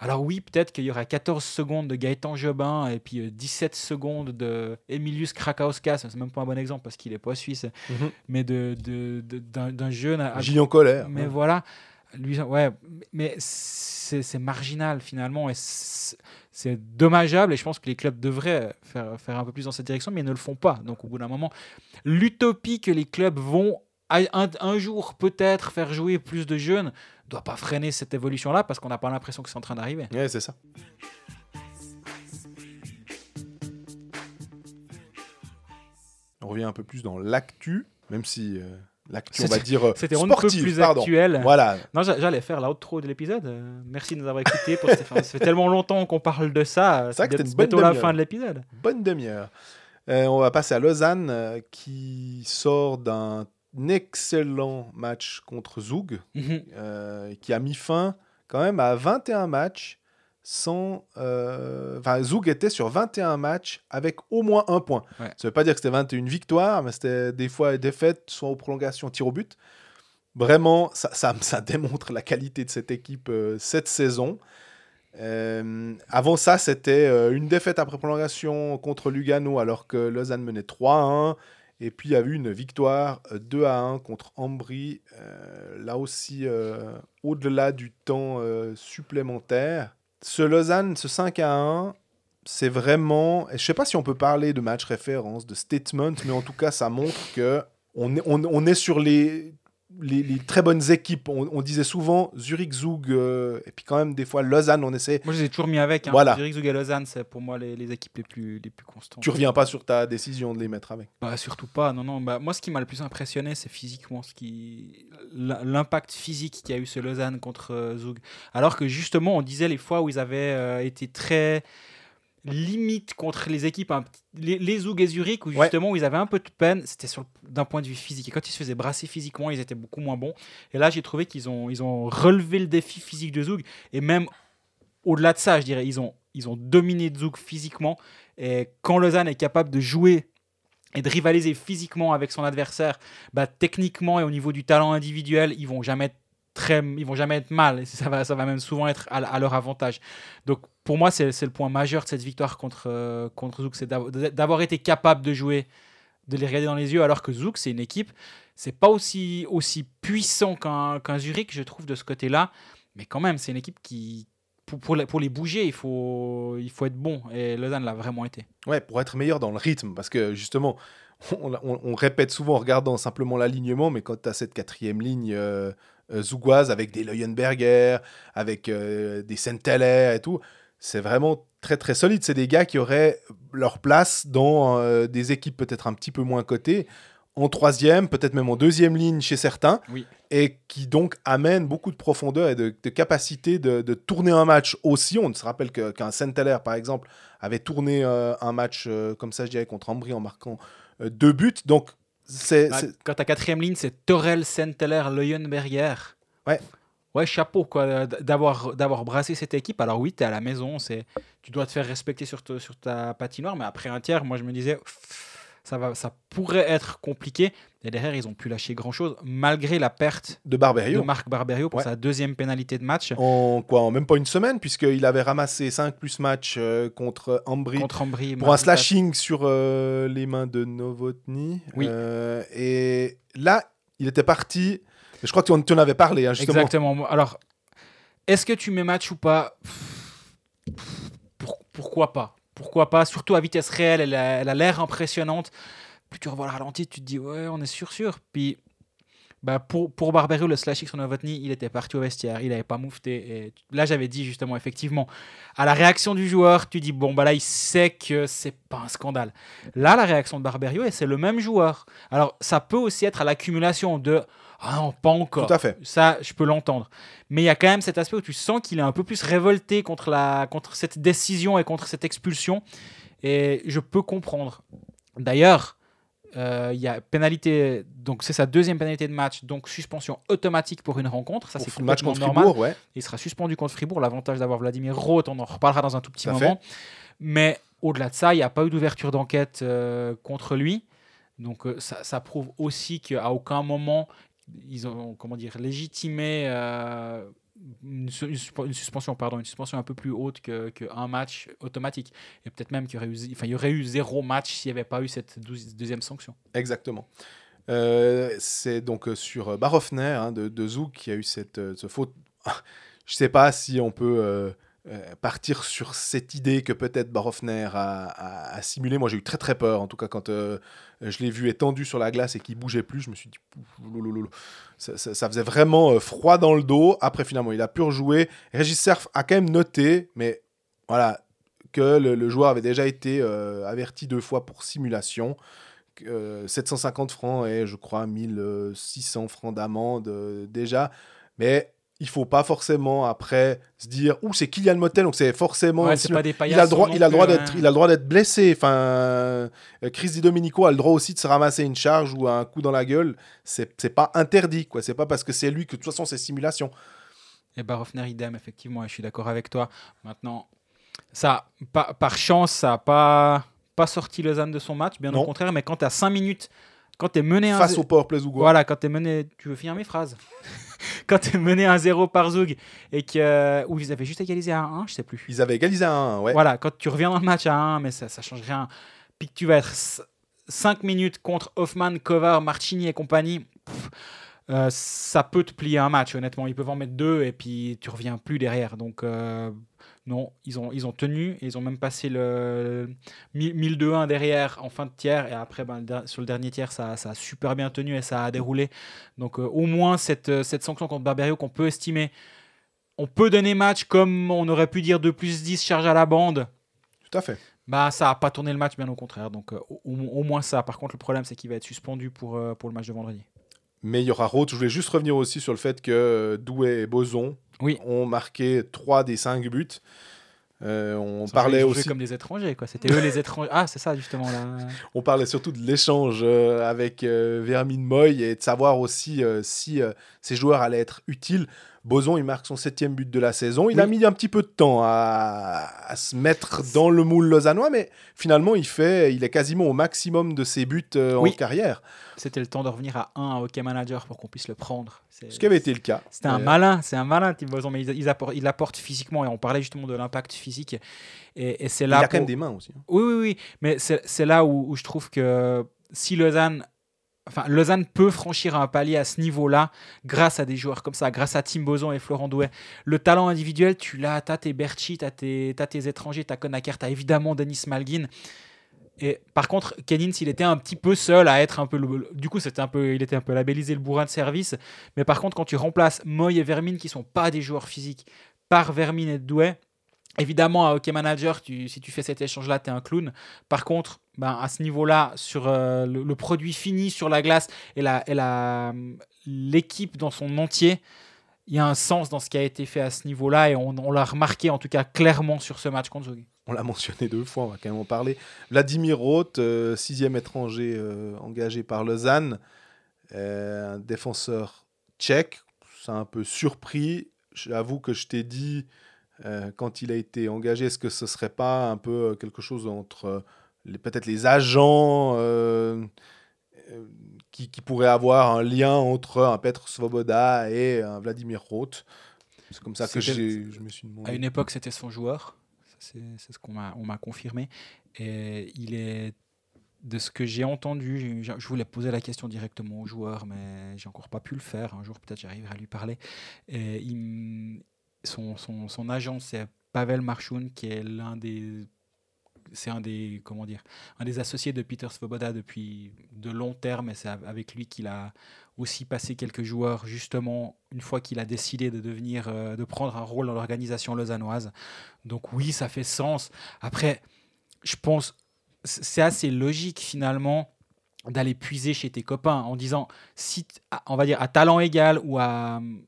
Alors oui, peut-être qu'il y aura 14 secondes de Gaëtan Jobin et puis euh, 17 secondes de Emilius Krakauskas. C'est même pas un bon exemple parce qu'il est pas suisse, Mhm. mais de, d'un jeune. à- Gillian Colère. mais voilà, lui, ouais, mais c'est marginal finalement et c'est dommageable et je pense que les clubs devraient faire, un peu plus dans cette direction, mais ils ne le font pas. Donc au bout d'un moment, l'utopie que les clubs vont un jour peut-être faire jouer plus de jeunes doit pas freiner cette évolution-là parce qu'on n'a pas l'impression que c'est en train d'arriver. Ouais, c'est ça. On revient un peu plus dans l'actu, même si euh, l'actu, on va C'était- dire euh, C'était peut sportive, plus pardon. actuel. Voilà, Non, j'a- j'allais faire l'outro de l'épisode. Euh, merci de nous avoir écoutés. Pour ça fait tellement longtemps qu'on parle de ça. C'est que C'est c'était une bonne la fin de l'épisode. bonne demi-heure. Euh, on va passer à Lausanne, euh, qui sort d'un excellent match contre Zug, Mhm. euh, qui a mis fin quand même à 21 matchs sans... euh, Enfin, Zug était sur 21 matchs avec au moins un point. Ouais. Ça veut pas dire que c'était 21 victoires, mais c'était des fois défaites, soit aux prolongations, tir au but. Vraiment, ça, ça, ça démontre la qualité de cette équipe euh, cette saison. Euh, avant ça, c'était une défaite après prolongation contre Lugano, alors que Lausanne menait 3 à 1. Et puis, il y a eu une victoire euh, 2 à 1 contre Ambry. euh, là aussi, euh, au-delà du temps euh, supplémentaire. Ce Lausanne, ce 5 à 1, c'est vraiment. Je sais pas si on peut parler de match référence, de statement, mais en tout cas, ça montre que on est, on, on est sur les, les, les très bonnes équipes. On, on disait souvent Zurich, Zug, euh, et puis quand même des fois Lausanne, on essaie. Moi, je les ai toujours mis avec. Hein. Voilà. Zurich, Zug et Lausanne, c'est pour moi les, les équipes les plus, les plus constantes. Tu reviens pas sur ta décision de les mettre avec. Bah, surtout pas. Non, non. Bah, moi, ce qui m'a le plus impressionné, c'est physiquement ce qui... l'impact physique qu'il y a eu ce Lausanne contre euh, Zug. Alors que justement, on disait les fois où ils avaient euh, été très limite contre les équipes, les, les et Zurich, où Ouais. justement où ils avaient un peu de peine, c'était d'un point de vue physique. Et quand ils se faisaient brasser physiquement, ils étaient beaucoup moins bons. Et là, j'ai trouvé qu'ils ont, ils ont relevé le défi physique de Zug. Et même au-delà de ça, je dirais, ils ont, ils ont dominé Zug physiquement. Et quand Lausanne est capable de jouer et de rivaliser physiquement avec son adversaire, bah, techniquement et au niveau du talent individuel, ils vont jamais être très, ils vont jamais être mal. Ça va, même souvent être à, leur avantage. Donc pour moi, c'est le point majeur de cette victoire contre euh, contre Zouk, c'est d'av- d'avoir été capable de jouer, de les regarder dans les yeux, alors que Zouk, c'est une équipe, c'est pas aussi aussi puissant qu'un qu'un Zurich, je trouve de ce côté-là, mais quand même, c'est une équipe qui pour, pour, les, bouger, il faut, il faut être bon. Et Lausanne l'a vraiment été. Ouais, pour être meilleur dans le rythme, parce que justement, on, répète souvent en regardant simplement l'alignement, mais quand tu as cette quatrième ligne euh, zougoise avec des Leuenberger, avec euh, des Senteller et tout, c'est vraiment très très solide. C'est des gars qui auraient leur place dans euh, des équipes peut-être un petit peu moins cotées, en troisième, peut-être même en deuxième ligne chez certains, Oui. et qui donc amènent beaucoup de profondeur et de, de capacité de, de tourner un match aussi. On se rappelle qu'un Senteller, par exemple, avait tourné euh, un match euh, comme ça, je dirais, contre Ambry en marquant euh, deux buts. Donc, c'est. Bah, quand ta quatrième ligne, c'est Torel, Senteller, Leuenberger. Ouais. Ouais, chapeau quoi, d- d'avoir d'avoir brassé cette équipe. Alors oui, tu es à la maison, c'est tu dois te faire respecter sur, te- sur ta patinoire, mais après un tiers, moi je me disais ça va ça pourrait être compliqué. Et derrière, ils ont pu lâcher grand-chose malgré la perte de de Barberio. Marc Barberio pour Ouais. sa deuxième pénalité de match En quoi En même pas une semaine, puisqu'il avait ramassé 5 plus match euh, contre Ambry contre Ambry. pour un slashing sur euh, les mains de Novotny. Oui. Euh, et là, il était parti. Je crois que tu en, avais parlé, hein, justement. Exactement. Alors, est-ce que tu mets match ou pas? Pour- Pourquoi pas? Pourquoi pas Surtout à vitesse réelle, elle a l'air impressionnante. Plus tu revois le ralenti, tu te dis, ouais, on est sûr, sûr. Puis, bah, pour, pour Barberio, le slashing sur Novotny, il était parti au vestiaire, il n'avait pas moufté. Là, j'avais dit justement, effectivement, à la réaction du joueur, tu dis, bon, bah là, il sait que c'est pas un scandale. Là, la réaction de Barberio, et c'est le même joueur. Alors, ça peut aussi être à l'accumulation de, ah non, pas encore. Tout à fait. Ça, je peux l'entendre. Mais il y a quand même cet aspect où tu sens qu'il est un peu plus révolté contre, la, contre cette décision et contre cette expulsion. Et je peux comprendre. D'ailleurs, euh, il y a pénalité, donc c'est sa deuxième pénalité de match, donc suspension automatique pour une rencontre. Ça, c'est match contre normal. Fribourg, ouais. Il sera suspendu contre Fribourg. L'avantage d'avoir Vladimir Roth, on en reparlera dans un tout petit Tout moment. Mais au-delà de ça, il n'y a pas eu d'ouverture d'enquête euh, contre lui. Donc euh, ça, ça prouve aussi qu'à aucun moment ils ont comment dire légitimé euh, une, su- une suspe- une suspension, pardon, une suspension un peu plus haute que- qu'un match automatique. Et peut-être même qu'il y aurait eu, enfin, il y aurait eu zéro match s'il n'y avait pas eu cette deuxième sanction. Exactement. Euh, c'est donc euh, sur Barofner hein, de, de Zouk qui a eu cette, euh, ce faute. Je sais pas si on peut euh, partir sur cette idée que peut-être Barofner a, a- a simulé. Moi, j'ai eu très très peur, en tout cas quand euh, je l'ai vu étendu sur la glace et qu'il bougeait plus. Je me suis dit, ça, faisait vraiment euh, froid dans le dos. Après, finalement, il a pu rejouer. Régis Cerf a quand même noté, mais voilà, que le, joueur avait déjà été averti deux fois pour simulation. Euh, 750 francs et je crois 1600 francs d'amende déjà. Mais il faut pas forcément après se dire ouh c'est Kylian Motel donc c'est forcément Ouais, pas des il a le droit il a droit d'être hein. il a le droit d'être blessé enfin euh, Chris Di Domenico a le droit aussi de se ramasser une charge ou un coup dans la gueule c'est pas interdit quoi c'est pas parce que c'est lui que de toute façon c'est simulation Et Barofner, idem, effectivement, je suis d'accord avec toi. Maintenant, ça, pa- par chance, ça n'a pas, pas sorti Lausanne de son match, bien Non. au contraire, mais quand tu as 5 minutes, quand tu es mené un face au Powerplay Zougois Voilà, quand tu es mené. Tu veux finir mes phrases Quand tu es mené 1-0 par Zoug et que. Ou ils avaient juste égalisé à 1, je sais plus. ils avaient égalisé à 1 ouais Voilà, quand tu reviens dans le match à 1, mais ça, ça change rien. Puis que tu vas être 5 minutes contre Hoffman, Kovar, Marchini et compagnie, pff, euh, ça peut te plier un match, honnêtement. Ils peuvent en mettre deux et puis tu reviens plus derrière. Donc, euh, non, ils ont, ils ont tenu. et Ils ont même passé le 1000-2-1 derrière en fin de tiers. Et après, ben, sur le dernier tiers, ça, ça a super bien tenu et ça a déroulé. Donc, euh, au moins, cette, euh, cette sanction contre Barberio qu'on peut estimer. On peut donner match comme on aurait pu dire 2 plus 10 charge à la bande. tout à fait Bah, ça n'a pas tourné le match, bien au contraire. Donc, euh, au, au moins ça. Par contre, le problème, c'est qu'il va être suspendu pour, euh, pour le match de vendredi. Mais il y aura Roth je voulais juste revenir aussi sur le fait que Douai et Boson Oui. ont marqué 3 des 5 buts Euh, on parlait aussi comme des étrangers, quoi. C'était eux les étrangers. Ah, c'est ça, justement. Là. On parlait surtout de l'échange euh, avec euh, Vermin Moy et de savoir aussi euh, si ces joueurs allaient être utiles. Boson, il marque son septième but de la saison. Il a mis un petit peu de temps à, à se mettre dans le moule lausannois, mais finalement, il, fait, il est quasiment au maximum de ses buts en Oui. carrière. C'était le temps de revenir à 1 à Hockey Manager pour qu'on puisse le prendre. C'est- Ce qui avait été le cas. C'était un Euh, malin, c'est un malin, Tim Boson, mais il, il apporte, il apporte physiquement, et on parlait justement de l'impact physique. Et, et c'est Il là a quand même des mains aussi. hein. Oui, oui, oui. Mais c'est c'est là où, où je trouve que si Lausanne. Enfin, Lausanne peut franchir un palier à ce niveau-là grâce à des joueurs comme ça, grâce à Tim Boson et Florent Douet. Le talent individuel, tu l'as, t'as tes Berchi, t'as tes, t'as tes étrangers, t'as Conacher, t'as évidemment Denis Malguin. Et par contre, Kennins, il était un petit peu seul à être un peu. le- du coup, c'était un peu, il était un peu labellisé le bourrin de service. Mais par contre, quand tu remplaces Moy et Vermin, qui sont pas des joueurs physiques, par Vermin et Douai, évidemment, à Hockey Manager, si tu fais cet échange-là, tu es un clown. Par contre, ben, à ce niveau-là, sur euh, le, produit fini sur la glace et et la- l'équipe dans son entier, il y a un sens dans ce qui a été fait à ce niveau-là et on, on l'a remarqué en tout cas clairement sur ce match contre Zug. On l'a mentionné deux fois, on va quand même en parler. Vladimir Roth, euh, sixième étranger euh, engagé par Lausanne, euh, un défenseur tchèque. Ça a un peu surpris. J'avoue que je t'ai dit, quand il a été engagé, est-ce que ce serait pas un peu quelque chose entre peut-être les agents qui, qui pourraient avoir un lien entre un Petr Svoboda et un Vladimir Roth? C'est comme ça que je me suis demandé. À une époque, c'était son joueur. C'est ce qu'on m'a on m'a confirmé. Et il est, de ce que j'ai entendu, je voulais poser la question directement au joueur, mais j'ai encore pas pu le faire. Un jour, peut-être, j'arriverai à lui parler. Et son, son, son agent, c'est Pavel Marchoun, qui est l'un des. C'est un des comment dire un des associés de Peter Svoboda depuis de long terme et c'est av- avec lui qu'il a aussi passé quelques joueurs justement une fois qu'il a décidé de devenir euh, de prendre un rôle dans l'organisation lausannoise. Donc oui, ça fait sens. Après, je pense c'est assez logique finalement d'aller puiser chez tes copains en disant si on va dire à talent égal ou à hum,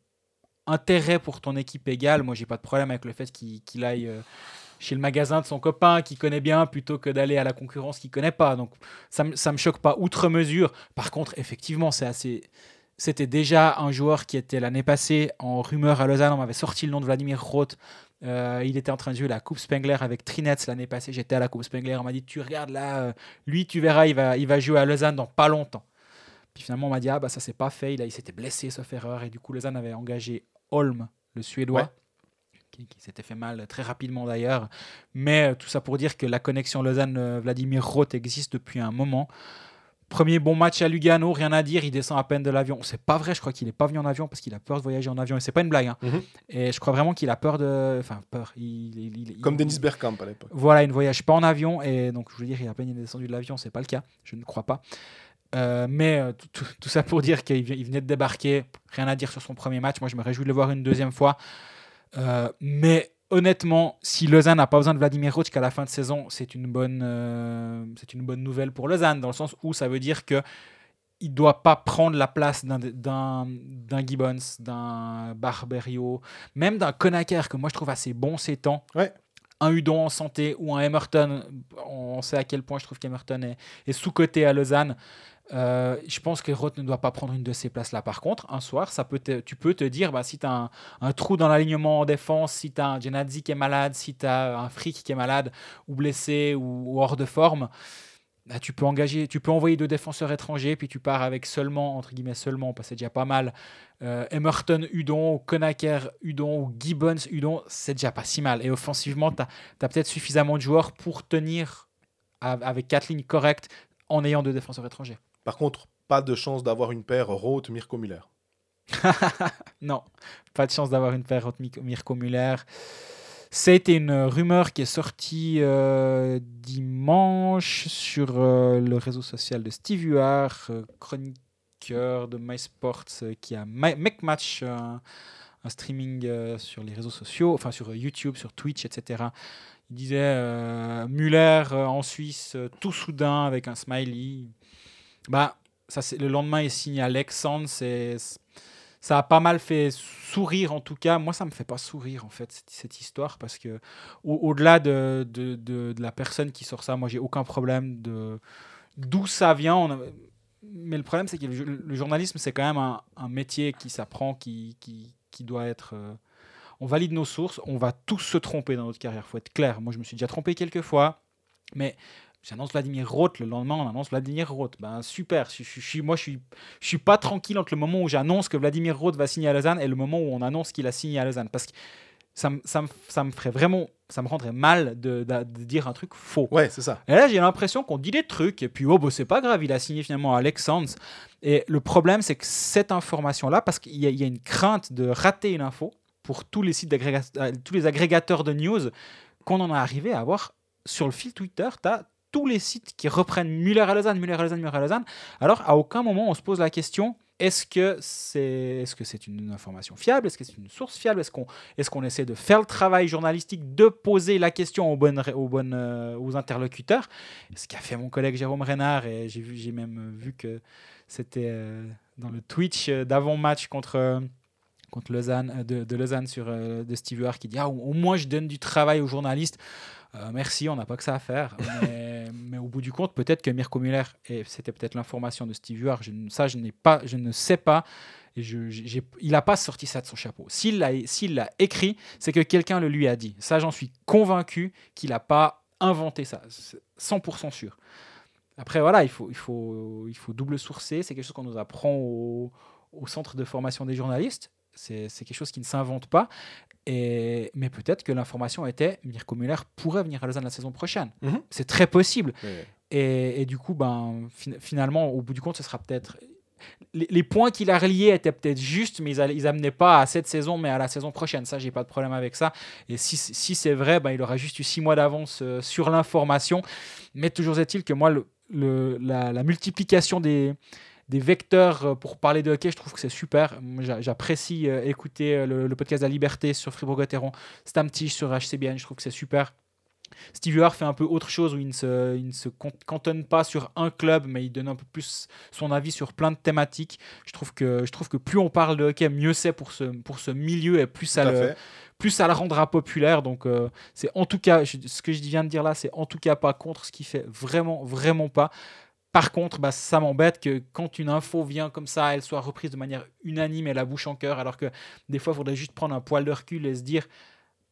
intérêt pour ton équipe égale, moi j'ai pas de problème avec le fait qu'il qu'il aille euh, chez le magasin de son copain qui connaît bien plutôt que d'aller à la concurrence qu'il connaît pas. Donc ça ça me choque pas outre mesure. Par contre, effectivement, c'est assez c'était déjà un joueur qui était l'année passée en rumeur à Lausanne. On m'avait sorti le nom de Vladimir Roth. Euh, il était en train de jouer la Coupe Spengler avec Trinetz l'année passée. J'étais à la Coupe Spengler. On m'a dit Tu regardes là, euh, lui, tu verras, il va, il va jouer à Lausanne dans pas longtemps. Puis finalement, on m'a dit Ah, bah ça s'est pas fait. Il, a- il s'était blessé, sauf erreur. Et du coup, Lausanne avait engagé Holm le Suédois. Qui, qui s'était fait mal très rapidement d'ailleurs. Mais euh, tout ça pour dire que la connexion Lausanne-Vladimir Roth existe depuis un moment. Premier bon match à Lugano, rien à dire, il descend à peine de l'avion. C'est pas vrai, je crois qu'il est pas venu en avion parce qu'il a peur de voyager en avion. Et c'est pas une blague. hein. Mhm. Et je crois vraiment qu'il a peur de. Enfin, peur. Il, il- il- Comme Dennis Bergkamp à l'époque. Voilà, il ne voyage pas en avion. Et donc, je veux dire, il a à peine descendu de l'avion. C'est pas le cas. Je ne crois pas. Euh, mais euh, tout, tout- tout ça pour dire qu'il venait de débarquer. Rien à dire sur son premier match. Moi, je me réjouis de le voir une deuxième fois. Euh, mais honnêtement, si Lausanne n'a pas besoin de Vladimir Roth jusqu'à la fin de saison, c'est une bonne, euh, c'est une bonne nouvelle pour Lausanne, dans le sens où ça veut dire que il doit pas prendre la place d'un d'un d'un Gibbons, d'un Barberio, même d'un Konaker que moi je trouve assez bon ces temps. Ouais. Un Udon en santé ou un Emerton, on sait à quel point je trouve qu'Emerton est, est sous-coté à Lausanne. Euh, je pense que Roth ne doit pas prendre une de ces places-là. Par contre, un soir, tu peux te dire, bah, si tu as un, trou dans l'alignement en défense, si tu as un Genadzi qui est malade, si tu as un Frick qui est malade ou blessé ou, ou hors de forme, bah, tu peux engager, tu peux envoyer deux défenseurs étrangers, puis tu pars avec seulement, entre guillemets seulement, parce que c'est déjà pas mal, euh, Emerton, Udon, Konaker, Udon, ou Gibbons, Udon, c'est déjà pas si mal. Et offensivement, tu as, peut-être suffisamment de joueurs pour tenir av- avec quatre lignes correctes en ayant deux défenseurs étrangers. Par contre, pas de chance d'avoir une paire Roth-Mirko Müller. Non, pas de chance d'avoir une paire entre Mik- Mirko Müller. C'était une rumeur qui est sortie euh, dimanche sur euh, le réseau social de Steve Huard, euh, chroniqueur de MySports, qui a My- MakeMatch, euh, un streaming sur les réseaux sociaux, enfin sur YouTube, sur Twitch, etc. Il disait euh, en Suisse, tout soudain avec un smiley. Bah, ça, c'est- le lendemain, il signe à Lexand. C'est ça a pas mal fait sourire en tout cas. Moi, ça me fait pas sourire en fait cette, histoire parce que au- au-delà de, de, de- la personne qui sort ça, moi j'ai aucun problème de d'où ça vient. Mais le problème c'est que le, journalisme c'est quand même un, un métier qui s'apprend, qui, qui, qui doit être. euh, On valide nos sources, on va tous se tromper dans notre carrière. Faut être clair. Moi je me suis déjà trompé quelques fois, mais J'annonce Vladimir Roth, le lendemain on annonce Vladimir Roth. Ben super, je, je- je suis, moi je suis, je suis pas tranquille entre le moment où j'annonce que Vladimir Roth va signer à Lausanne et le moment où on annonce qu'il a signé à Lausanne. Parce que ça, me- ça, me- ça me ferait vraiment, ça me rendrait mal de, de- de dire un truc faux. Ouais, c'est ça. Et là, j'ai l'impression qu'on dit des trucs, et puis, oh, bah, c'est pas grave, il a signé finalement à Alexandre. Et le problème, c'est que cette information-là, parce qu'il y, a- il y a une crainte de rater une info pour tous les sites euh, tous les agrégateurs de news, qu'on en a arrivé à avoir sur le fil Twitter, tu as tous les sites qui reprennent Muller à Lausanne, Muller à Lausanne, Muller à Lausanne. Alors, à aucun moment, on se pose la question est-ce que c'est est -ce une information fiable Est-ce que c'est une source fiable Est-ce qu'on est essaie de faire le travail journalistique, de poser la question aux, bonnes, aux, bonnes, euh, aux interlocuteurs? Ce qu'a fait mon collègue Jérôme Renard, et j'ai même vu que c'était euh, dans le Twitch euh, d'avant-match contre, contre Lausanne, de, Lausanne sur, de Steve Huard qui dit ah, au moins je donne du travail aux journalistes. Euh, merci, on n'a pas que ça à faire. Mais, au bout du compte, peut-être que Mirko Müller, et c'était peut-être l'information de Steve Huard, je, ça je, pas, je ne sais pas. Il n'a pas sorti ça de son chapeau. S'il l'a, écrit, c'est que quelqu'un le lui a dit. Ça, j'en suis convaincu qu'il n'a pas inventé ça. C'est 100% sûr. Après, voilà, il faut, double sourcer. C'est quelque chose qu'on nous apprend au centre de formation des journalistes. C'est, quelque chose qui ne s'invente pas. Et, mais peut-être que l'information était Mirko Müller pourrait venir à Lausanne la saison prochaine. Mhm. C'est très possible. Et, et du coup, ben, fin- finalement, au bout du compte, ce sera peut-être. Les, les points qu'il a reliés étaient peut-être justes, mais ils, allaient- ils amenaient pas à cette saison, mais à la saison prochaine. Ça, j'ai pas de problème avec ça. Et si, si c'est vrai, ben, il aura juste eu six mois d'avance euh, sur l'information. Mais toujours est-il que moi, le, le- la, la multiplication des, des vecteurs euh, pour parler de hockey, je trouve que c'est super. J'apprécie euh, écouter euh, le, le podcast de la Liberté sur Fribourg-Gotteron, Stamtisch sur HCBN, je trouve que c'est super. Steve Huard fait un peu autre chose où il ne se, il ne se con- cantonne pas sur un club, mais il donne un peu plus son avis sur plein de thématiques. Je trouve que, je trouve que plus on parle de hockey, mieux c'est pour ce, pour ce milieu et plus Tout ça, le, fait. plus ça le rendra populaire. Donc, euh, c'est en tout cas, je- ce que je viens de dire là, c'est en tout cas pas contre ce qu'il fait, vraiment, vraiment pas. Par contre, bah, ça m'embête que quand une info vient comme ça, elle soit reprise de manière unanime et la bouche en cœur, alors que des fois, il faudrait juste prendre un poil de recul et se dire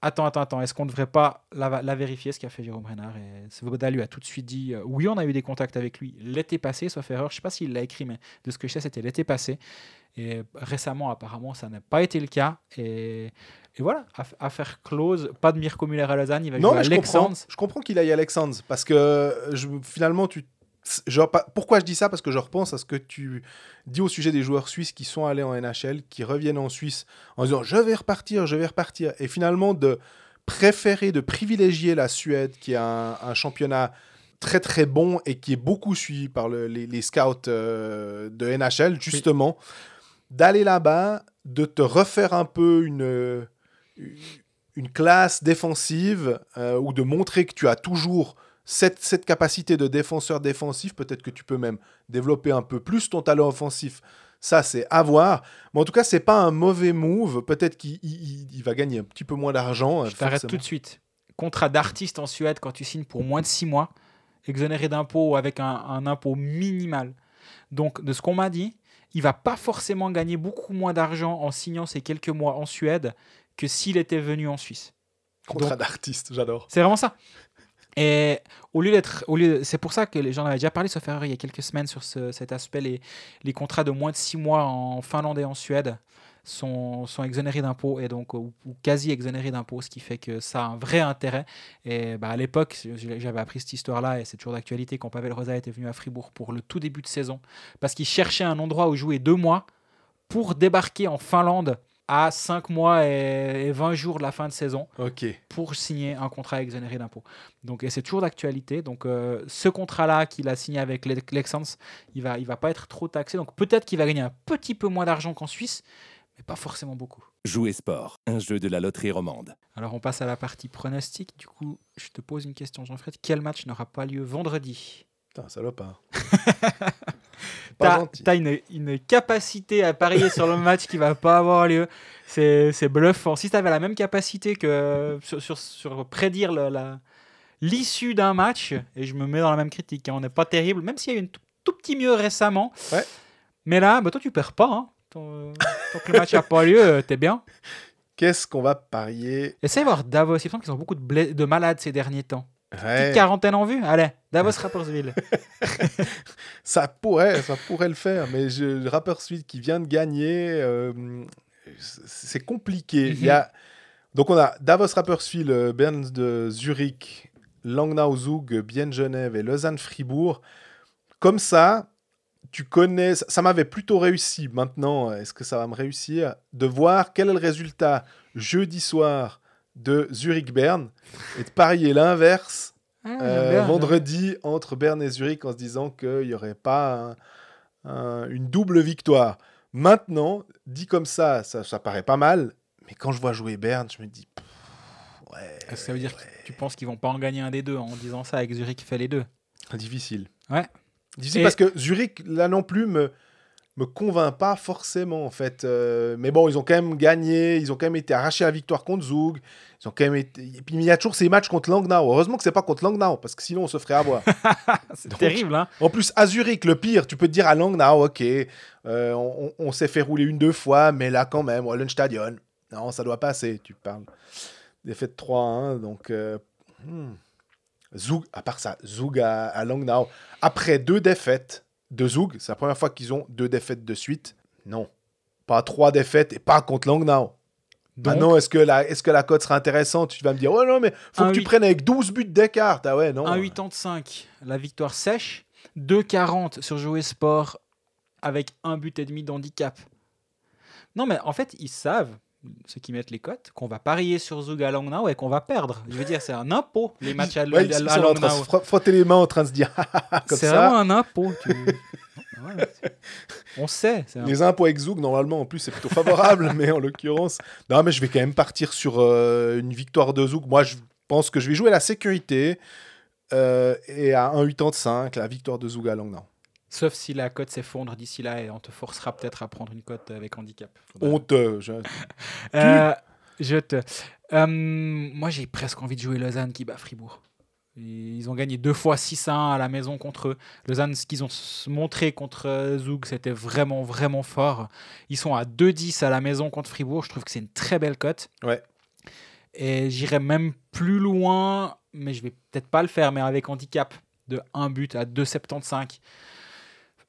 Attends, attends, attends. Est-ce qu'on ne devrait pas la, la vérifier, ce qu'a fait Jérôme Renard Et Svoboda lui a tout de suite dit euh, oui, on a eu des contacts avec lui l'été passé, sauf erreur. Je ne sais pas s'il l'a écrit, mais de ce que je sais, c'était l'été passé. Et récemment, apparemment, ça n'a pas été le cas. Et, et voilà, aff- affaire close. Pas de Mirko Muller à Lausanne. Il va Non, jouer mais à je comprends, Lexans. je comprends qu'il aille à Alexandre parce que je, finalement, tu, genre, pourquoi je dis ça? Parce que je repense à ce que tu dis au sujet des joueurs suisses qui sont allés en NHL, qui reviennent en Suisse en disant je vais repartir, je vais repartir. Et finalement, de préférer, de privilégier la Suède, qui a un, un championnat très très bon et qui est beaucoup suivi par le- les, les scouts euh, de NHL, justement, d'aller là-bas, de te refaire un peu une, une classe défensive euh, ou de montrer que tu as toujours cette, cette capacité de défenseur défensif, peut-être que tu peux même développer un peu plus ton talent offensif. Ça, c'est à voir. Mais en tout cas, c'est pas un mauvais move. Peut-être qu'il il- il- il va gagner un petit peu moins d'argent. euh, Je t'arrête tout de suite. Contrat d'artiste en Suède quand tu signes pour moins de 6 mois, exonéré d'impôts avec un, un impôt minimal. Donc, de ce qu'on m'a dit, il va pas forcément gagner beaucoup moins d'argent en signant ces quelques mois en Suède que s'il était venu en Suisse. Contrat d'artiste, j'adore. C'est vraiment ça. Et au lieu d'être, c'est pour ça que les gens en avaient déjà parlé, sauf erreur, il y a quelques semaines sur ce- cet aspect, les, contrats de moins de 6 mois en Finlande et en Suède sont, exonérés d'impôts et donc ou, ou quasi exonérés d'impôts, ce qui fait que ça a un vrai intérêt. Et bah, à l'époque, j'avais appris cette histoire-là et c'est toujours d'actualité quand Pavel Rosa était venu à Fribourg pour le tout début de saison parce qu'il cherchait un endroit où jouer deux mois pour débarquer en Finlande à 5 mois et, et 20 jours de la fin de saison Ok. pour signer un contrat exonéré d'impôts. Donc, et c'est toujours d'actualité. Donc, euh, ce contrat-là qu'il a signé avec Le- Lexans, il va, il va pas être trop taxé. Donc, peut-être qu'il va gagner un petit peu moins d'argent qu'en Suisse, mais pas forcément beaucoup. Jouer sport, un jeu de la loterie romande. Alors, on passe à la partie pronostic. Du coup, je te pose une question, Jean-Fred. Quel match n'aura pas lieu vendredi? Putain, salopard. T'as une, une capacité à parier sur le match qui va pas avoir lieu. C'est c'est bluffant. Si tu avais la même capacité que sur, sur, sur prédire le- la- l'issue d'un match, et je me mets dans la même critique, hein, on n'est pas terrible, même s'il y a eu un tout, tout petit mieux récemment. Ouais. Mais là, bah, toi, tu perds pas. hein. Tant, tant que le match n'a pas lieu, euh, t'es bien. Qu'est-ce qu'on va parier? Essaye de voir Davos. Il me semble qu'ils ont beaucoup de, bla- de malades ces derniers temps. Ouais, Petite quarantaine en vue? Allez, Davos Rapperswil. ça pourrait, ça pourrait le faire, mais je, le rappeur Suite qui vient de gagner, euh, c'est compliqué. Il y a, donc on a Davos Rapperswil, euh, Bern de Zurich, Langnau Zug, Bienne Genève et Lausanne Fribourg. Comme ça, tu connais, ça m'avait plutôt réussi. Maintenant, est-ce que ça va me réussir? De voir quel est le résultat jeudi soir de Zurich Berne et de parier l'inverse Ah, euh, vendredi entre Berne et Zurich en se disant qu'il n'y aurait pas un- un- une double victoire. Maintenant, dit comme ça, ça, ça paraît pas mal, mais quand je vois jouer Berne, je me dis, pff, ouais, Est-ce que ça veut dire que tu penses qu'ils vont pas en gagner un des deux en disant ça avec Zurich qui fait les deux? Difficile. Ouais. Difficile Et- parce que Zurich, là non plus, me, me convainc pas forcément, en fait. Euh, mais bon, ils ont quand même gagné, ils ont quand même été arrachés à la victoire contre Zug. Ils ont quand même été... Et puis, il y a toujours ces matchs contre Langnau. Heureusement que c'est pas contre Langnau, parce que sinon, on se ferait avoir. C'est Donc- terrible, hein En plus, à Zurich, le pire, tu peux te dire à Langnau, ok, euh, on, s'est fait rouler une, deux fois, mais là quand même, Stadion, non, ça doit passer, tu parles. Défaite 3-1, donc... euh, hmm. Zug, à part ça, Zug à, à Langnau, après deux défaites de Zug, c'est la première fois qu'ils ont deux défaites de suite, non. Pas trois défaites et pas contre Langnau. Donc, Maintenant, est-ce que, la, est-ce que la cote sera intéressante? Tu vas me dire, ouais, non, mais faut que tu prennes avec 12 buts d'écart. Ah ouais, non. 1,85 la victoire sèche, 2,40 sur jouer sport avec un but et demi d'handicap. Non, mais en fait, ils savent, ceux qui mettent les cotes, qu'on va parier sur Zug à Langnau et qu'on va perdre. Je veux dire, c'est un impôt, les matchs à, Ouais, à- à Langnau. fro- frotter les mains en train de se dire Ah, ah, ah, comme C'est vraiment un impôt. tu- Ouais, c'est- On sait. un- Les impôts avec Zoug, normalement, en plus, c'est plutôt favorable, mais en l'occurrence. Non, mais je vais quand même partir sur euh, une victoire de Zoug. Moi, je pense que je vais jouer la sécurité euh, et à 1,85, la victoire de Zoug à. Sauf si la cote s'effondre d'ici là et on te forcera peut-être à prendre une cote avec handicap. Honteux. je- Euh, je te. Euh, moi, j'ai presque envie de jouer Lausanne qui bat Fribourg. Ils ont gagné deux fois 6-1 à la maison contre eux. Lausanne, ce qu'ils ont montré contre euh, Zug, c'était vraiment, vraiment fort. Ils sont à 2-10 à la maison contre Fribourg. Je trouve que c'est une très belle cote. Ouais. Et j'irai même plus loin, mais je vais peut-être pas le faire, mais avec handicap de 1 but à 2,75.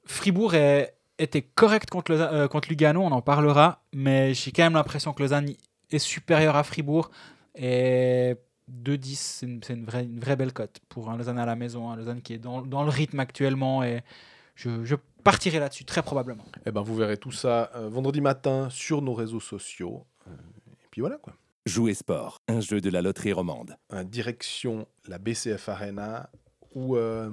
Fribourg est- était correct contre, Lausanne- euh, contre Lugano, on en parlera, mais j'ai quand même l'impression que Lausanne est supérieur à Fribourg. Et 2-10, c'est une, c'est une vraie, une vraie belle cote pour un Lausanne à la maison, un Lausanne qui est dans, dans le rythme actuellement. Et je, je partirai là-dessus, très probablement. Eh ben, vous verrez tout ça euh, vendredi matin sur nos réseaux sociaux. Euh, et puis voilà quoi. Jouer sport, un jeu de la loterie romande. Direction la BCF Arena où euh,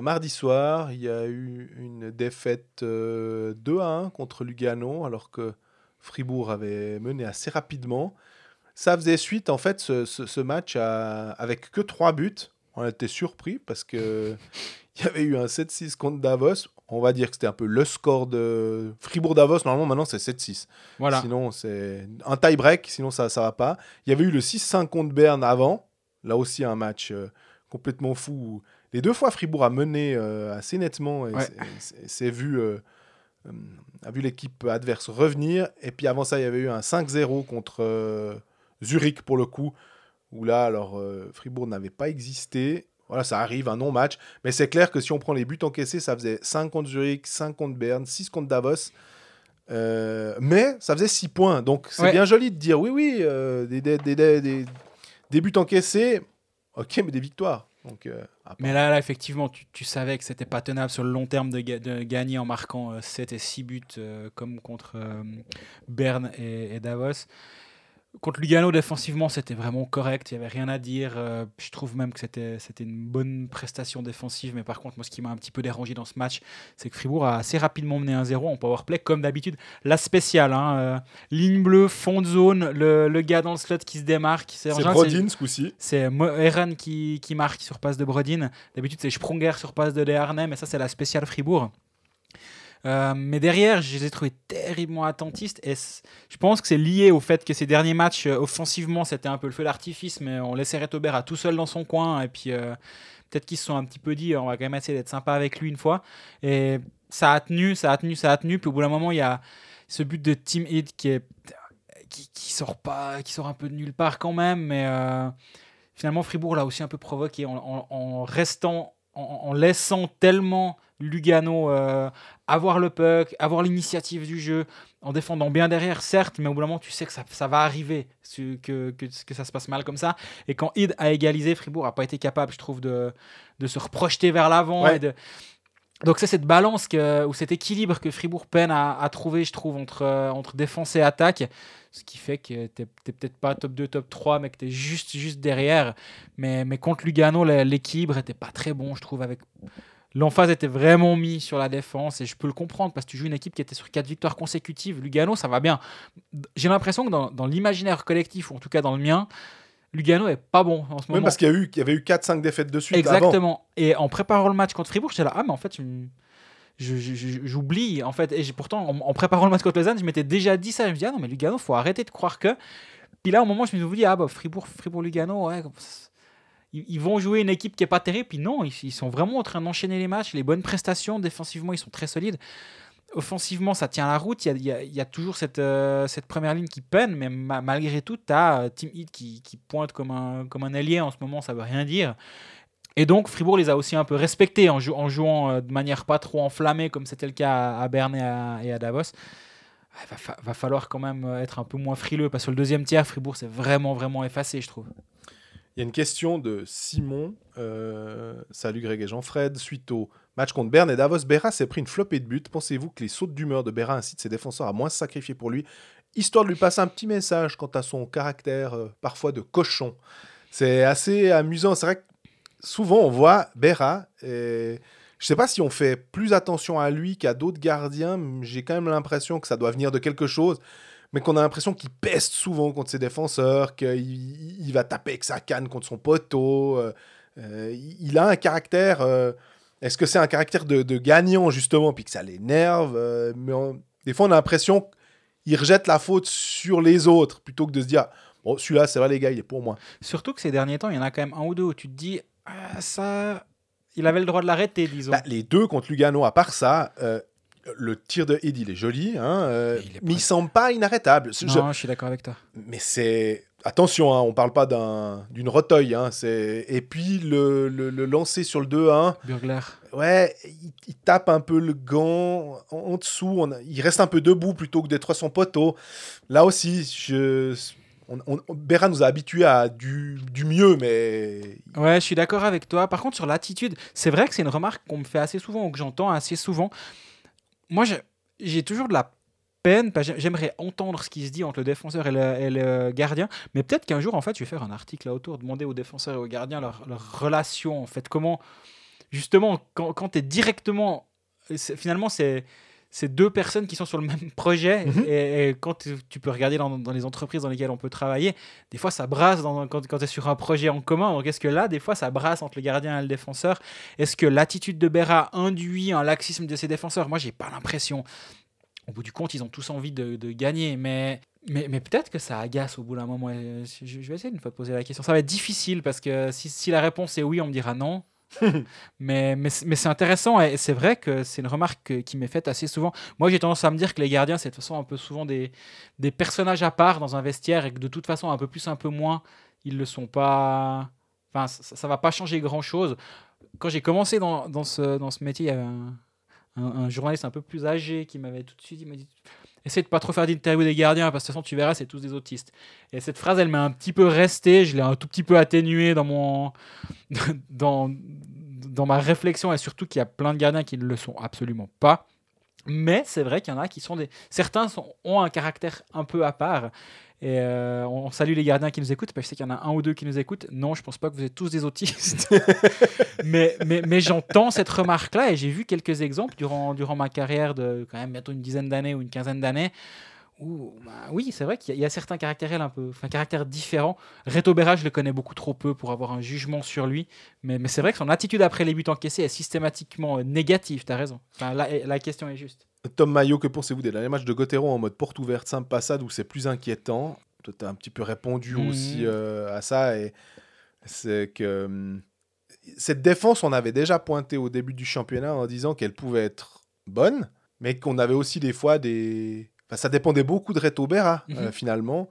mardi soir il y a eu une défaite euh, 2 à 1 contre Lugano alors que Fribourg avait mené assez rapidement. Ça faisait suite en fait ce, ce- ce match à- avec que 3 buts. On était surpris parce que il y avait eu un 7-6 contre Davos. On va dire que c'était un peu le score de Fribourg-Davos. Normalement, maintenant, c'est 7-6. Voilà. Sinon, c'est un tie-break, sinon ça ça va pas. Il y avait eu le 6-5 contre Berne avant. Là aussi, un match euh, complètement fou. Les deux fois, Fribourg a mené euh, assez nettement et Ouais. c'est vu, euh, euh, a vu l'équipe adverse revenir. Et puis avant ça, il y avait eu un 5-0 contre euh, Zurich pour le coup, où là, alors Fribourg n'avait pas existé. Voilà, ça arrive, un non-match. Mais c'est clair que si on prend les buts encaissés, ça faisait 5 contre Zurich, 5 contre Berne, 6 contre Davos. Mais ça faisait 6 points. Donc c'est Ouais. bien joli de dire oui, oui, des, des- des- des buts encaissés. Ok, mais des victoires. Euh, Mais là, effectivement, tu, savais que c'était pas tenable sur le long terme de, ga- de gagner en marquant euh, 7 et 6 buts euh, comme contre euh, Berne et Davos. Contre Lugano, défensivement, c'était vraiment correct. Il n'y avait rien à dire. Euh, je trouve même que c'était c'était une bonne prestation défensive. Mais par contre, moi, ce qui m'a un petit peu dérangé dans ce match, c'est que Fribourg a assez rapidement mené 1-0 en powerplay, comme d'habitude. La spéciale, hein, euh, ligne bleue, fond de zone, le, le gars dans le slot qui se démarque. c'est Brodin ce coup-ci. c'est Eren qui, qui marque sur passe de Brodin. D'habitude, c'est Sprunger sur passe de Desharnais, mais ça, c'est la spéciale Fribourg. Euh, mais derrière, je les ai trouvés terriblement attentistes. Et je pense que c'est lié au fait que ces derniers matchs, euh, offensivement, c'était un peu le feu d'artifice, mais on laissait Retober à tout seul dans son coin. Et puis, euh, peut-être qu'ils se sont un petit peu dit, on va quand même essayer d'être sympa avec lui une fois. Et ça a tenu, ça a tenu, ça a tenu. Puis au bout d'un moment, il y a ce but de Team Heat qui sort qui sort un peu de nulle part quand même, mais finalement Fribourg l'a aussi un peu provoqué en, restant, en laissant tellement Lugano euh, avoir le puck, avoir l'initiative du jeu, en défendant bien derrière, certes, mais au bout d'un moment, tu sais que ça, ça va arriver, que, que, que ça se passe mal comme ça. Et quand Id a égalisé, Fribourg n'a pas été capable, je trouve, de, de se reprojeter vers l'avant. Ouais. et de... Donc c'est cette balance que, ou cet équilibre que Fribourg peine à, à trouver, je trouve, entre, euh, entre défense et attaque. Ce qui fait que tu n'es peut-être pas top 2, top 3, mais que tu es juste, juste derrière. Mais, mais contre Lugano, l'équilibre était pas très bon, je trouve. Avec... L'emphase était vraiment mis sur la défense et je peux le comprendre parce que tu joues une équipe qui était sur 4 victoires consécutives. Lugano, ça va bien. J'ai l'impression que dans, dans l'imaginaire collectif, ou en tout cas dans le mien, Lugano est pas bon en ce moment. Même parce qu'il y, a eu- qu'il y avait eu 4-5 défaites de suite avant. Exactement. Et en préparant le match contre Fribourg, j'étais là, ah, mais en fait, je j'oublie. En fait, et j'ai- pourtant, en, en préparant le match contre Lausanne, je m'étais déjà dit ça. Je me dis, ah non, mais Lugano, faut arrêter de croire que. Puis là, au moment, je me suis dit, ah, bah, Fribourg, Fribourg Lugano, ouais, ils, vont jouer une équipe qui est pas terrible. Puis non, ils, sont vraiment en train d'enchaîner les matchs, les bonnes prestations. Défensivement, ils sont très solides. Offensivement, ça tient la route. Il y a, toujours cette, euh, cette première ligne qui peine, mais ma- malgré tout, tu as Team Heat qui, pointe comme un, comme allié en ce moment, ça veut rien dire. Et donc, Fribourg les a aussi un peu respectés en, jou- en jouant euh, de manière pas trop enflammée, comme c'était le cas à, Berne et à, Davos. Il va, fa- va falloir quand même euh, être un peu moins frileux, parce que le deuxième tiers, Fribourg, c'est vraiment, vraiment effacé, je trouve. Il y a une question de Simon. euh, salut Greg et Jean-Fred. Suite au match contre Berne et Davos, Berra s'est pris une flopée de buts. Pensez-vous que les sautes d'humeur de Berra incitent ses défenseurs à moins se sacrifier pour lui, histoire de lui passer un petit message quant à son caractère euh, parfois de cochon? C'est assez amusant. C'est vrai que souvent on voit Berra. Et... Je sais pas si on fait plus attention à lui qu'à d'autres gardiens. J'ai quand même l'impression que ça doit venir de quelque chose mais qu'on a l'impression qu'il peste souvent contre ses défenseurs, qu'il il va taper avec sa canne contre son poteau. euh, euh, il a un caractère. euh, Est-ce que c'est un caractère de, de gagnant, justement, puis que ça l'énerve euh, Mais on- des fois, on a l'impression qu'il rejette la faute sur les autres, plutôt que de se dire Bon, celui-là, c'est vrai, les gars, il est pour moi. Surtout que ces derniers temps, il y en a quand même un ou deux où tu te dis, ah, ça. Il avait le droit de l'arrêter, disons. Bah, les deux contre Lugano, à part ça, le tir de Eddie, il est joli, hein, euh, Il est mais il semble pas inarrêtable. Non, je suis d'accord avec toi. mais c'est attention, hein, on parle pas d'un- d'une rotoille. Hein, c'est- et puis le, le, le lancer sur le 2-1, Burglar. ouais, il, il tape un peu le gant en, en dessous. on a- il reste un peu debout plutôt que d'être à son poteau. Là aussi, je, on, on- Berra nous a habitués à du, du mieux, mais Ouais, je suis d'accord avec toi. Par contre, sur l'attitude, c'est vrai que c'est une remarque qu'on me fait assez souvent ou que j'entends assez souvent. Moi, j'ai- toujours de la peine, j'aimerais entendre ce qui se dit entre le défenseur et le, gardien, mais peut-être qu'un jour, en fait, je vais faire un article là autour, demander aux défenseurs et aux gardiens leur, relation, en fait, comment, justement, quand, quand tu es directement, finalement, c'est c'est deux personnes qui sont sur le même projet Mhm. et, et quand tu, peux regarder dans, dans les entreprises dans lesquelles on peut travailler, des fois ça brasse dans- quand, quand tu es sur un projet en commun. Donc est-ce que là, des fois, ça brasse entre le gardien et le défenseur? Est-ce que l'attitude de Berra induit un laxisme de ses défenseurs? Moi, j'ai pas l'impression. Au bout du compte, ils ont tous envie de, de gagner, mais, mais, mais peut-être que ça agace au bout d'un moment. Je, je vais essayer une fois de poser la question. Ça va être difficile parce que si, si la réponse est oui, on me dira non. mais mais, mais c'est intéressant et c'est vrai que c'est une remarque que- qui m'est faite assez souvent. Moi, j'ai tendance à me dire que les gardiens, c'est de toute façon un peu souvent des, des personnages à part dans un vestiaire et que de toute façon, un peu plus, un peu moins, ils le sont pas. Enfin, ça, ça va pas changer grand chose. Quand j'ai commencé dans, dans, ce, dans ce métier, il y avait un, journaliste un peu plus âgé qui m'avait tout de suite dit Essaye de pas trop faire d'interview des gardiens parce que de toute façon, tu verras, c'est tous des autistes. Et cette phrase, elle m'est un petit peu restée. Je l'ai un tout petit peu atténuée dans mon. dans, dans ma réflexion et surtout qu'il y a plein de gardiens qui ne le sont absolument pas. Mais c'est vrai qu'il y en a qui sont des. Certains ont un caractère un peu à part. Et euh, on salue les gardiens qui nous écoutent. parce que je sais qu'il y en a un ou deux qui nous écoutent. Non, je pense pas que vous êtes tous des autistes. mais mais, mais j'entends cette remarque-là et j'ai vu quelques exemples durant, durant ma carrière de quand même bientôt une dizaine d'années ou une quinzaine d'années. Où, bah, oui, c'est vrai qu'il y, a- il y a certains caractères un peu, enfin, caractères différents. Reto Berra, je le connais beaucoup trop peu pour avoir un jugement sur lui. Mais, mais c'est vrai que son attitude après les buts encaissés est systématiquement euh, négative. Tu as raison. Enfin, la, la question est juste. Tom Maillot, que pensez-vous des derniers matchs de Gotero en mode porte ouverte, simple passade, où c'est plus inquiétant? Toi, tu as un petit peu répondu Mhm. aussi euh, à ça. Et c'est que hum, cette défense, on avait déjà pointé au début du championnat en disant qu'elle pouvait être bonne, mais qu'on avait aussi des fois des. Enfin, ça dépendait beaucoup de Reto Berra, euh, Mhm. finalement.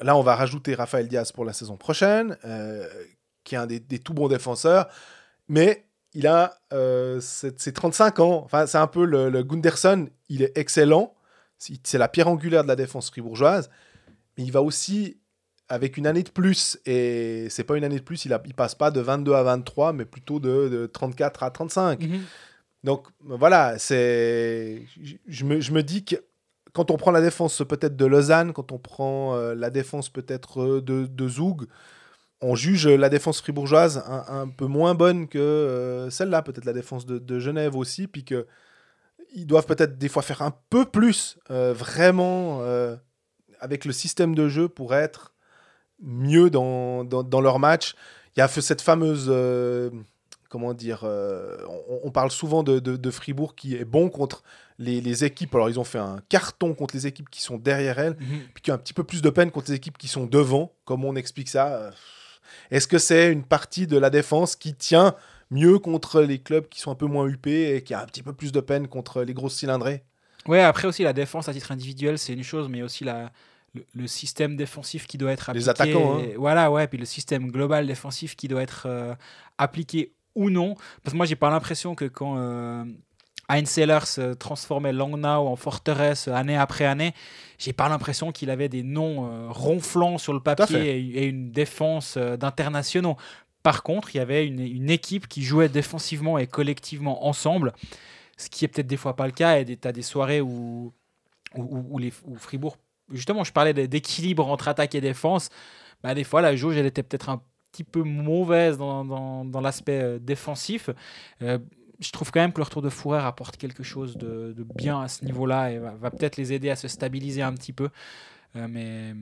Là, on va rajouter Raphaël Diaz pour la saison prochaine, euh, qui est un des, des tout bons défenseurs. Mais il a euh, c'est- c'est 35 ans. Enfin, c'est un peu le, le Gunderson. Il est excellent. C'est la pierre angulaire de la défense fribourgeoise. Mais il va aussi avec une année de plus. Et c'est pas une année de plus. Il, a, il passe pas de 22 à 23, mais plutôt de, de 34 à 35. Donc voilà, c'est. je- Je me, je me dis que quand on prend la défense peut-être de Lausanne, quand on prend euh, la défense peut-être euh, de, Zoug, on juge la défense fribourgeoise un, peu moins bonne que euh, celle-là, peut-être la défense de, Genève aussi, puis que ils doivent peut-être des fois faire un peu plus, vraiment, avec le système de jeu pour être mieux dans, dans, leur match. Il y a cette fameuse, comment dire, euh, on, on parle souvent de, de- de Fribourg qui est bon contre les, les équipes. Alors ils ont fait un carton contre les équipes qui sont derrière elles, puis qui ont un petit peu plus de peine contre les équipes qui sont devant. Comment on explique ça Est-ce que c'est une partie de la défense qui tient mieux contre les clubs qui sont un peu moins huppés et qui a un petit peu plus de peine contre les grosses cylindrées? Ouais, après aussi la défense à titre individuel, c'est une chose, mais aussi la, le, le système défensif qui doit être appliqué. Les attaquants, hein. et- Voilà, ouais, puis le système global défensif qui doit être euh, appliqué ou non. Parce que moi, j'ai pas l'impression que quand euh, Heinz Sellers euh, transformait Langnau en forteresse euh, année après année, j'ai pas l'impression qu'il avait des noms euh, ronflants sur le papier et, et une défense euh, d'internationaux. Par contre, il y avait une, une équipe qui jouait défensivement et collectivement ensemble, ce qui est peut-être des fois pas le cas. Et tu as des soirées où, où, où- les, où Fribourg, justement, je parlais d'équilibre entre attaque et défense. Bah, des fois, la jauge, elle était peut-être un petit peu mauvaise dans, dans, dans l'aspect euh, défensif. Euh, je trouve quand même que le retour de Fourrer apporte quelque chose de, de bien à ce niveau-là et va, va peut-être les aider à se stabiliser un petit peu. Euh, mais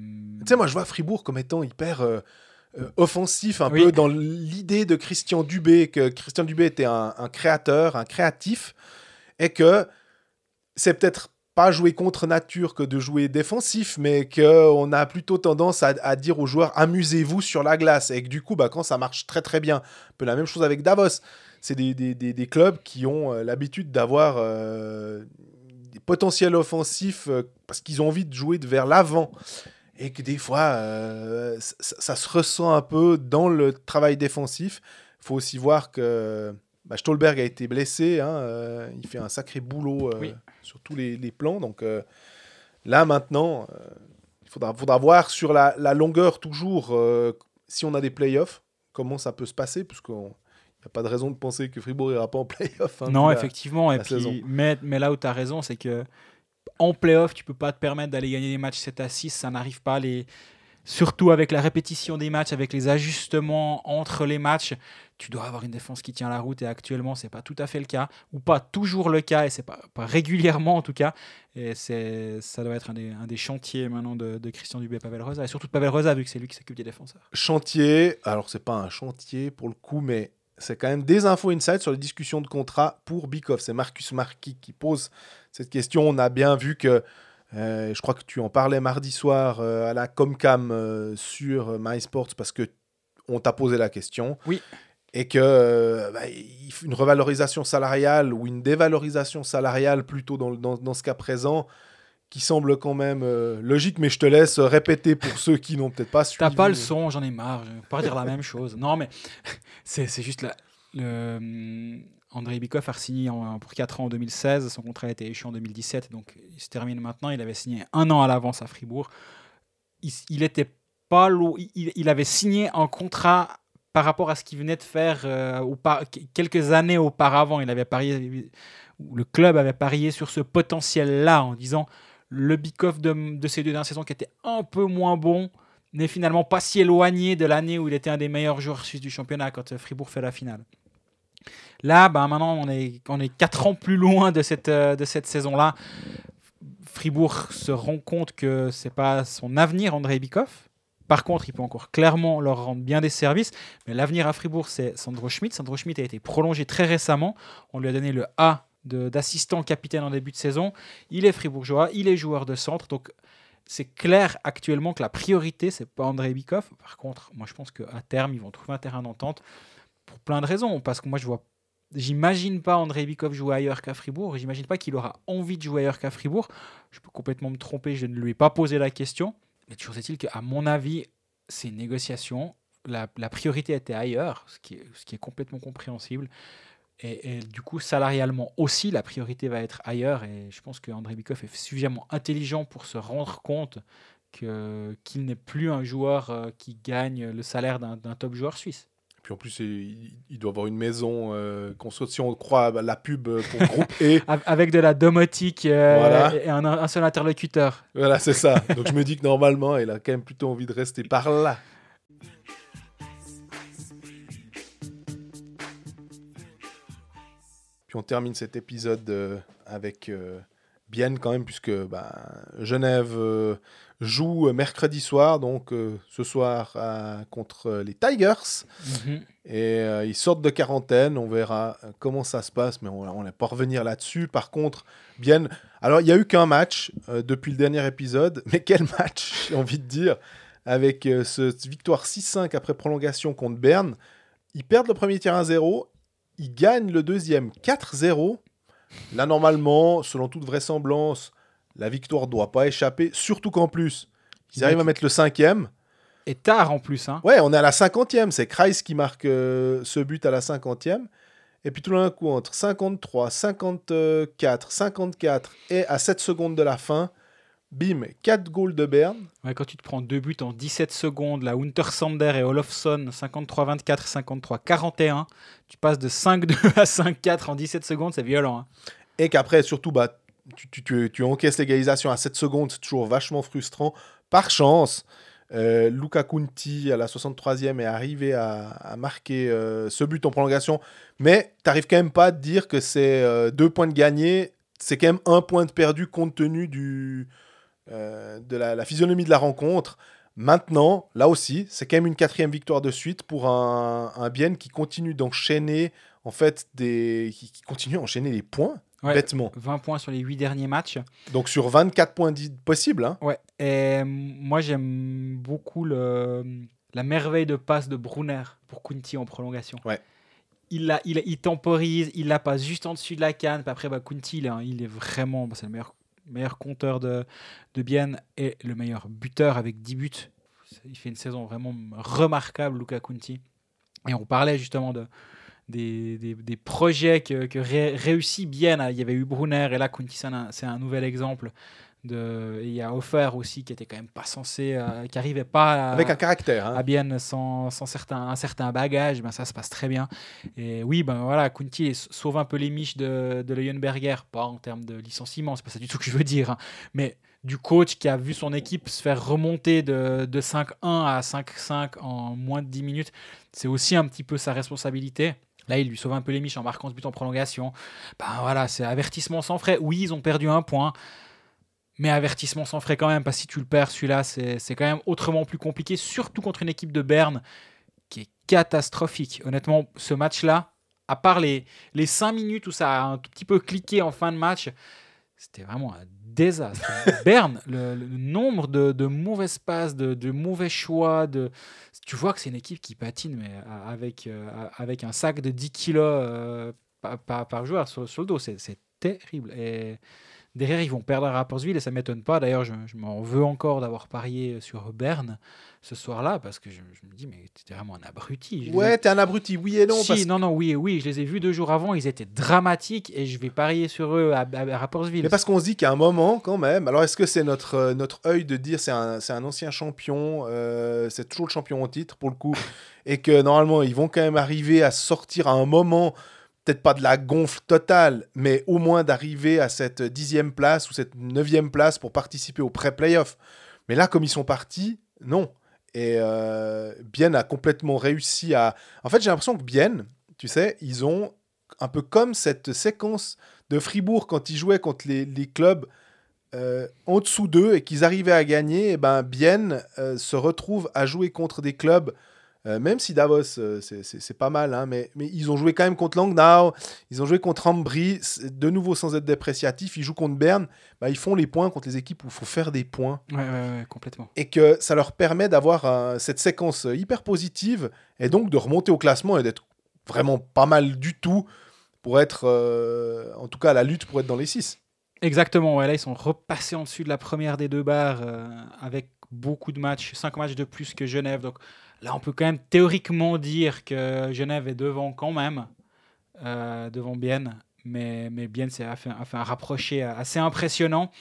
Tu sais, moi, je vois Fribourg comme étant hyper euh, euh, offensif, un Oui. peu dans l'idée de Christian Dubé, que Christian Dubé était un, un créateur, un créatif, et que c'est peut-être pas jouer contre nature que de jouer défensif, mais qu'on a plutôt tendance à, dire aux joueurs amusez-vous sur la glace, et que du coup, bah, quand ça marche très très bien, un peu la même chose avec Davos. C'est des, des- des- clubs qui ont euh, l'habitude d'avoir euh, des potentiels offensifs euh, parce qu'ils ont envie de jouer de vers l'avant. et que des fois, ça, se ressent un peu dans le travail défensif. Il faut aussi voir que bah, Stolberg a été blessé. hein, il fait un sacré boulot. Sur tous les, les plans. Donc euh, là, maintenant, euh, il faudra, faudra voir sur la, la longueur toujours euh, si on a des playoffs, comment ça peut se passer, puisqu'il n'y a pas de raison de penser que Fribourg n'ira pas en playoff. hein, non, la- effectivement. Et la puis, mais, mais là où tu as raison, c'est que en playoff, tu peux pas te permettre d'aller gagner des matchs 7 à 6. Ça n'arrive pas. Les... Surtout avec la répétition des matchs, avec les ajustements entre les matchs, tu dois avoir une défense qui tient la route. Et actuellement, c'est pas tout à fait le cas, ou pas toujours le cas, et c'est pas, pas régulièrement en tout cas. Et ça doit être un des, chantiers maintenant de, Christian Dubé, Pavel Rosa, et surtout Pavel Rosa, vu que c'est lui qui s'occupe des défenseurs. chantier. Alors, c'est pas un chantier pour le coup, mais c'est quand même des infos inside sur les discussions de contrat pour Bikoff. C'est Marcus Marquis qui pose cette question. On a bien vu que, euh, je crois que tu en parlais mardi soir euh, à la Comcam euh, sur MySports parce que on t'a posé la question. Oui. Et que bah, une revalorisation salariale ou une dévalorisation salariale plutôt dans, dans, dans ce cas présent qui semble quand même logique, mais je te laisse répéter pour ceux qui n'ont peut-être pas suivi. T'as pas le son, j'en ai marre, je vais pas dire la même chose. Non, mais c'est c'est juste la, le, Andrei Bikov a signé pour 4 ans en 2016, son contrat a été échu en 2017, donc il se termine maintenant. Il avait signé un an à l'avance à Fribourg. Il, était pas il, il avait signé un contrat par rapport à ce qu'il venait de faire euh, quelques années auparavant. Il avait parié, le club avait parié sur ce potentiel-là en disant le Bikov de, de ces deux dernières saisons qui était un peu moins bon n'est finalement pas si éloigné de l'année où il était un des meilleurs joueurs suisses du championnat quand euh, Fribourg fait la finale. Là, ben, maintenant, on est, on est 4 ans plus loin de cette, euh, de cette saison-là. Fribourg se rend compte que c'est pas son avenir, Andrei Bikov. Par contre, il peut encore clairement leur rendre bien des services. Mais l'avenir à Fribourg, c'est Sandro Schmidt. Sandro Schmidt a été prolongé très récemment. On lui a donné le A d'assistant capitaine en début de saison. Il est fribourgeois, il est joueur de centre. Donc, c'est clair actuellement que la priorité, c'est pas Andrei Bikov. Par contre, moi, je pense qu'à terme, ils vont trouver un terrain d'entente pour plein de raisons. Parce que moi, je vois. J'imagine pas Andrei Bikov jouer ailleurs qu'à Fribourg. J'imagine pas qu'il aura envie de jouer ailleurs qu'à Fribourg. Je peux complètement me tromper, je ne lui ai pas posé la question. Mais toujours est-il qu'à mon avis, c'est une négociation. La, la priorité était ailleurs, ce qui est, complètement compréhensible. Et, du coup, salarialement aussi, la priorité va être ailleurs. Et je pense qu'André Bikov est suffisamment intelligent pour se rendre compte que- qu'il n'est plus un joueur euh, qui gagne le salaire d'un top joueur suisse. Puis en plus, il, il doit avoir une maison euh, qu'on saute si on croit à la pub pour groupe E. Av- Avec de la domotique euh, Voilà. et un, un seul interlocuteur. Voilà, c'est ça. Donc je me dis que normalement, il a quand même plutôt envie de rester par là. Puis on termine cet épisode euh, avec Bienne quand même, puisque bah, Genève joue mercredi soir, donc euh, ce soir euh, contre les Tigers. Mhm. Et euh, ils sortent de quarantaine, on verra euh, comment ça se passe, mais on ne va pas revenir là-dessus. Par contre, bien. Alors, il n'y a eu qu'un match euh, depuis le dernier épisode, mais quel match, j'ai envie de dire, avec euh, ce cette victoire 6-5 après prolongation contre Berne. Ils perdent le premier tir 1-0, ils gagnent le deuxième 4-0. Là, normalement, selon toute vraisemblance, la victoire ne doit pas échapper, surtout qu'en plus, ils arrivent à mettre le cinquième. Et tard en plus. Hein. Ouais, on est à la cinquantième. C'est Kreis qui marque euh, ce but à la cinquantième. Et puis tout d'un coup, entre 53, 54, 54 et à 7 secondes de la fin, bim, 4 goals de Berne. Ouais, quand tu te prends deux buts en 17 secondes, la Hunter Sander et Olofsson, 53-24, 53-41, tu passes de 5-2 à 5-4 en 17 secondes, c'est violent. hein. Et qu'après, surtout, bah, tu, encaisses l'égalisation à 7 secondes. C'est toujours vachement frustrant. Par chance, euh, Luca Conti, à la 63e, est arrivé à, marquer euh, ce but en prolongation. Mais tu n'arrives quand même pas à te dire que c'est euh, deux points de gagné. C'est quand même un point de perdu compte tenu euh, de la, physionomie de la rencontre. Maintenant, là aussi, c'est quand même une quatrième victoire de suite pour un, un Bienne qui continue d'enchaîner en fait des qui, continue à les points Ouais. bêtement. 20 points sur les 8 derniers matchs. Donc sur 24 points possibles, hein. Ouais. Et moi, j'aime beaucoup le, la merveille de passe de Brunner pour Kunti en prolongation. Ouais. Il, la, il, il temporise, il la passe juste en dessus de la canne. Puis après, bah, Kunti, il est, il est vraiment. bah, c'est le meilleur meilleur compteur de, de Bienne et le meilleur buteur avec 10 buts. Il fait une saison vraiment remarquable, Luca Conti. Et on parlait justement de, des, des- des projets que, que ré- réussit Bienne. Il y avait eu Brunner et là, Conti, c'est un, nouvel exemple. De, il y a Offer aussi qui était quand même pas censé, euh, qui arrivait pas à, Avec un caractère. hein. à Bienne sans, sans certain, un certain bagage, ben ça se passe très bien. Et oui, ben voilà, Kunti sauve un peu les miches de, de Leuenberger, pas en termes de licenciement, c'est pas ça du tout que je veux dire, hein, mais du coach qui a vu son équipe se faire remonter de, de 5-1 à 5-5 en moins de 10 minutes, c'est aussi un petit peu sa responsabilité. Là, il lui sauve un peu les miches en marquant ce but en prolongation. Ben voilà, c'est avertissement sans frais. Oui, ils ont perdu un point. Mais avertissement sans frais quand même, parce que si tu le perds, celui-là, c'est quand même autrement plus compliqué, surtout contre une équipe de Berne qui est catastrophique. Honnêtement, ce match-là, à part les, les 5 minutes où ça a un tout petit peu cliqué en fin de match, c'était vraiment un désastre. Berne, le, nombre de, de mauvaises passes, de, mauvais choix, de... tu vois que c'est une équipe qui patine, mais euh, avec un sac de 10 kilos euh, par, joueur sur, le dos. C'est terrible. Derrière, ils vont perdre à Rapperswil et ça m'étonne pas. D'ailleurs, je, je m'en veux encore d'avoir parié sur Berne ce soir-là parce que je, je me dis, mais t'es vraiment un abruti. Je les ai- Ouais, t'es un abruti, oui et non. si, parce non, non, oui, oui, je les ai vus deux jours avant, ils étaient dramatiques et je vais parier sur eux à, à, à Rapperswil. Mais parce qu'on se dit qu'à un moment, quand même, alors est-ce que c'est notre, euh, notre œil de dire c'est un, c'est un ancien champion, euh, c'est toujours le champion en titre pour le coup, et que normalement ils vont quand même arriver à sortir à un moment, peut-être pas de la gonfle totale, mais au moins d'arriver à cette dixième place ou cette neuvième place pour participer au pré-playoff. Mais là, comme ils sont partis, non. Et euh, Bienne a complètement réussi à. En fait, j'ai l'impression que Bienne, tu sais, ils ont un peu comme cette séquence de Fribourg quand ils jouaient contre les, clubs euh, en dessous d'eux et qu'ils arrivaient à gagner, et ben Bienne euh, se retrouve à jouer contre des clubs, euh, même si Davos, euh, c'est- pas mal, hein, mais, mais ils ont joué quand même contre Langnau, ils ont joué contre Ambry, de nouveau sans être dépréciatif, ils jouent contre Berne, bah, ils font les points contre les équipes où il faut faire des points Ouais, ouais, ouais, complètement. et que ça leur permet d'avoir euh, cette séquence hyper positive et donc de remonter au classement et d'être vraiment pas mal du tout pour être, en tout cas, à la lutte pour être dans les 6. Exactement, ouais, là ils sont repassés en dessus de la première des deux barres avec beaucoup de matchs, 5 matchs de plus que Genève. Donc là on peut quand même théoriquement dire que Genève est devant quand même, euh, devant Bienne. Mais, mais Bienne s'est- un rapproché assez impressionnant.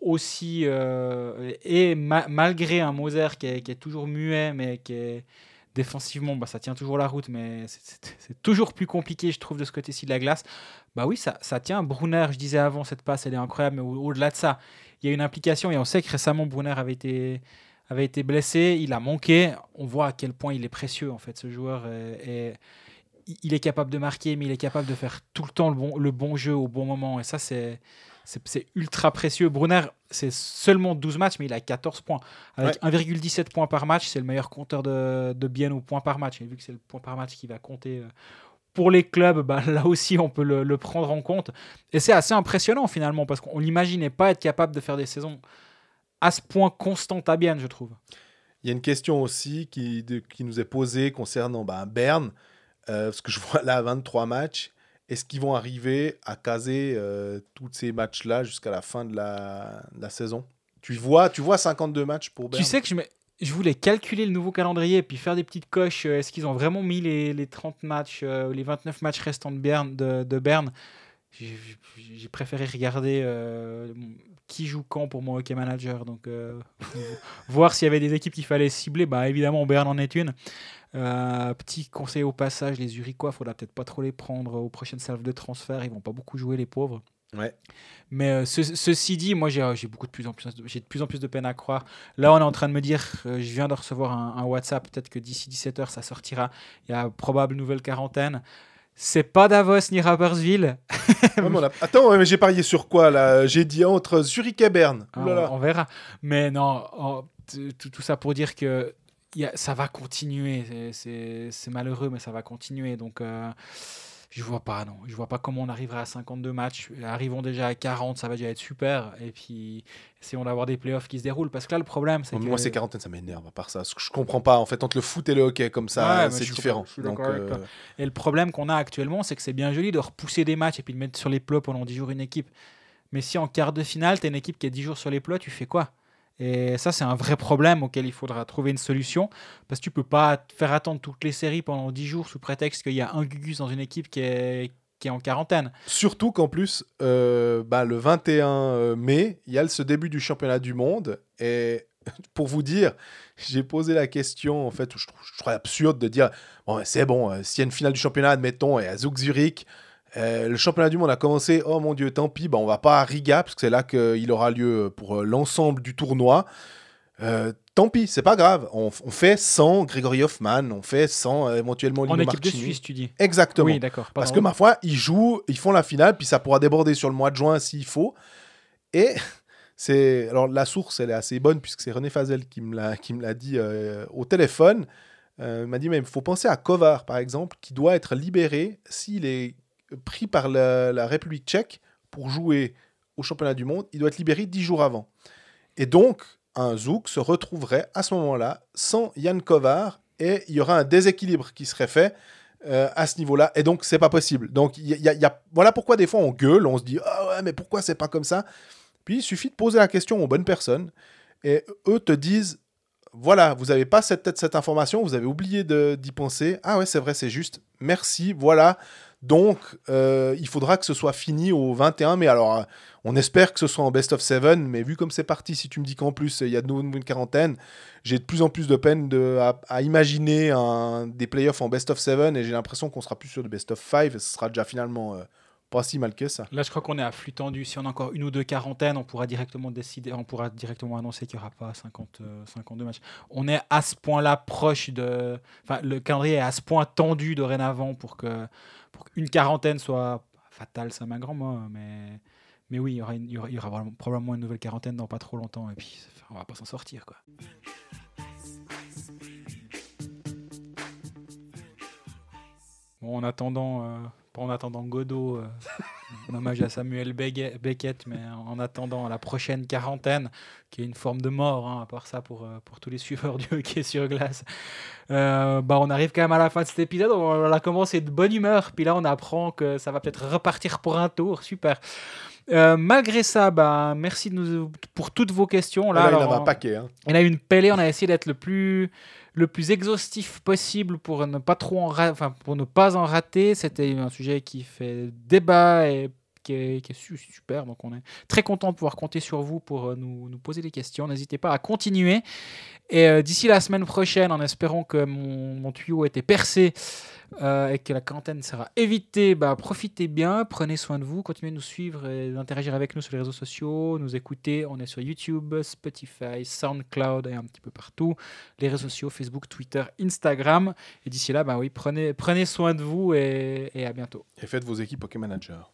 Aussi, euh, et ma- malgré un Moser qui est, qui est toujours muet, mais qui est défensivement, bah, ça tient toujours la route, mais c'est- toujours plus compliqué, je trouve, de ce côté-ci de la glace. Bah oui, ça, ça tient. Brunner, je disais avant, cette passe, elle est incroyable, mais au- au-delà de ça, il y a une implication et on sait que récemment, Brunner avait été, avait été blessé, il a manqué. On voit à quel point il est précieux, en fait, ce joueur. Et, et il- est capable de marquer, mais il est capable de faire tout le temps le bon, le bon jeu au bon moment. Et ça, c'est. C'est ultra précieux. Brunner, c'est seulement 12 matchs, mais il a 14 points. Avec 1,17 points par match, c'est le meilleur compteur de, de bien au point par match. Et vu que c'est le point par match qui va compter euh, pour les clubs, bah, là aussi, on peut le, le prendre en compte. Et c'est assez impressionnant finalement, parce qu'on n'imaginait pas être capable de faire des saisons à ce point constantes à Bienne, je trouve. Il y a une question aussi qui, de- qui nous est posée concernant bah, Berne, euh, parce que je vois là 23 matchs. Est-ce qu'ils vont arriver à caser euh, tous ces matchs-là jusqu'à la fin de la, de la saison? Tu vois, tu vois 52 matchs pour Berne? Tu sais que je, me- je voulais calculer le nouveau calendrier et puis faire des petites coches. euh, Est-ce qu'ils ont vraiment mis les, les 30 matchs, euh, les 29 matchs restants de Berne, de, de Berne? J'ai préféré regarder euh, qui joue quand pour mon hockey manager. Donc, euh, voir s'il y avait des équipes qu'il fallait cibler. Bah, évidemment, Berne en est une. Euh, petit conseil au passage, les Uriquois, faudra peut-être pas trop les prendre aux prochaines salves de transfert. Ils vont pas beaucoup jouer, les pauvres. Ouais. Mais euh, ce- ceci dit, moi j'ai j'ai beaucoup de plus en plus, j'ai de plus en plus de peine à croire. Là, on est en train de me dire, euh, je viens de recevoir un, un WhatsApp, peut-être que d'ici 17h ça sortira. Il y a probable nouvelle quarantaine. C'est pas Davos ni. Ouais, mais a- Attends, mais j'ai parié sur quoi là? J'ai dit entre Zurich et Berne. Ah, on, on verra. Mais non, tout, tout ça pour dire que il y a- ça va continuer. C'est malheureux, mais ça va continuer. Donc, euh, je vois pas, non. Je vois pas comment on arrivera à 52 matchs. Arrivons déjà à 40, ça va déjà être super. Et puis, essayons d'avoir des playoffs qui se déroulent. Parce que là, le problème, c'est que. Moi, ces quarantaines, ça m'énerve à part ça. Je comprends pas. En fait, entre le foot et le hockey, comme ça, c'est différent. Donc, euh. Et le problème qu'on a actuellement, c'est que c'est bien joli de repousser des matchs et puis de mettre sur les plots pendant 10 jours une équipe. Mais si en quart de finale, tu as une équipe qui est 10 jours sur les plots, tu fais quoi? Et ça, c'est un vrai problème auquel il faudra trouver une solution. Parce que tu peux pas faire attendre toutes les séries pendant 10 jours sous prétexte qu'il y a un Gugus dans une équipe qui est, qui est en quarantaine. Surtout qu'en plus, euh, bah, le 21 mai, il y a ce début du championnat du monde. Et pour vous dire, j'ai posé la question, en fait, où je trouve, je trouve absurde de dire bon, c'est bon, euh, s'il y a une finale du championnat, admettons, et à Zug Zurich, euh, le championnat du monde a commencé, oh mon dieu, tant pis, bah, on va pas à Riga, parce que c'est là qu'il aura lieu pour euh, l'ensemble du tournoi. Euh, tant pis, c'est pas grave. On, on fait sans Grégory Hoffman, on fait sans euh, éventuellement En Lino équipe de. Suisse, tu dis Exactement. Oui, d'accord. Parce que ma foi, ils jouent, ils font la finale, puis ça pourra déborder sur le mois de juin s'il faut. Et c'est alors la source, elle est assez bonne puisque c'est René Fazel qui me l'a qui me l'a dit euh, au téléphone. Il m'a dit mais il faut penser à Kovar par exemple, qui doit être libéré s'il est pris par la, République tchèque pour jouer au championnat du monde. Il doit être libéré dix jours avant. Et donc un Zouk se retrouverait à ce moment-là sans Yann Kovar et il y aura un déséquilibre qui serait fait euh, à ce niveau-là. Et donc, c'est pas possible. Donc, y y a- voilà pourquoi des fois on gueule, on se dit Ah ouais, mais pourquoi c'est pas comme ça? Puis il suffit de poser la question aux bonnes personnes et eux te disent Voilà, vous n'avez pas cette, cette information, vous avez oublié d'y penser. Ah ouais, c'est vrai, c'est juste. Merci, voilà. Donc, euh, il faudra que ce soit fini au 21. Mais alors, euh, on espère que ce soit en best of 7. Mais vu comme c'est parti, si tu me dis qu'en plus, il y a de nouveau une quarantaine, j'ai de plus en plus de peine à, imaginer des playoffs en best of 7 et j'ai l'impression qu'on sera plus sur de best of 5 et ce sera déjà finalement euh, pas si mal que ça. Là, je crois qu'on est à flux tendu. Si on a encore une ou deux quarantaines, on pourra directement décider, on pourra directement annoncer qu'il n'y aura pas 50, euh, 52 matchs. On est à ce point-là proche de. Enfin, le calendrier est à ce point tendu dorénavant pour que pour qu'une quarantaine soit fatale, c'est un grand mot, mais. Mais oui, il y aura, probablement une nouvelle quarantaine dans pas trop longtemps et puis on va pas s'en sortir quoi. Bon, en attendant, euh, en attendant Godot, euh, en hommage à Samuel Beckett, mais en attendant la prochaine quarantaine, qui est une forme de mort, hein, à part ça pour, euh, pour tous les suiveurs du hockey sur glace. Euh, bah, on arrive quand même à la fin de cet épisode, on a commencé de bonne humeur, puis là on apprend que ça va peut-être repartir pour un tour, super. Euh, malgré ça, bah, merci de nous, pour toutes vos questions. Là, Là, il en a un on- paquet. hein. on a eu une pellée, on a essayé d'être le plus, le plus exhaustif possible pour ne pas trop en enfin, pour ne pas en rater. C'était un sujet qui fait débat et qui est, super. Donc on est très content de pouvoir compter sur vous pour euh, nous, poser des questions. N'hésitez pas à continuer. Et euh, d'ici la semaine prochaine, en espérant que mon, mon tuyau ait été percé euh, et que la quarantaine sera évitée, bah, profitez bien, prenez soin de vous, continuez de nous suivre et d'interagir avec nous sur les réseaux sociaux, nous écouter. On est sur YouTube, Spotify, SoundCloud et un petit peu partout. Les réseaux sociaux, Facebook, Twitter, Instagram. Et d'ici là, bah oui, prenez, prenez soin de vous et, et à bientôt. Et faites vos équipes Poké Manager.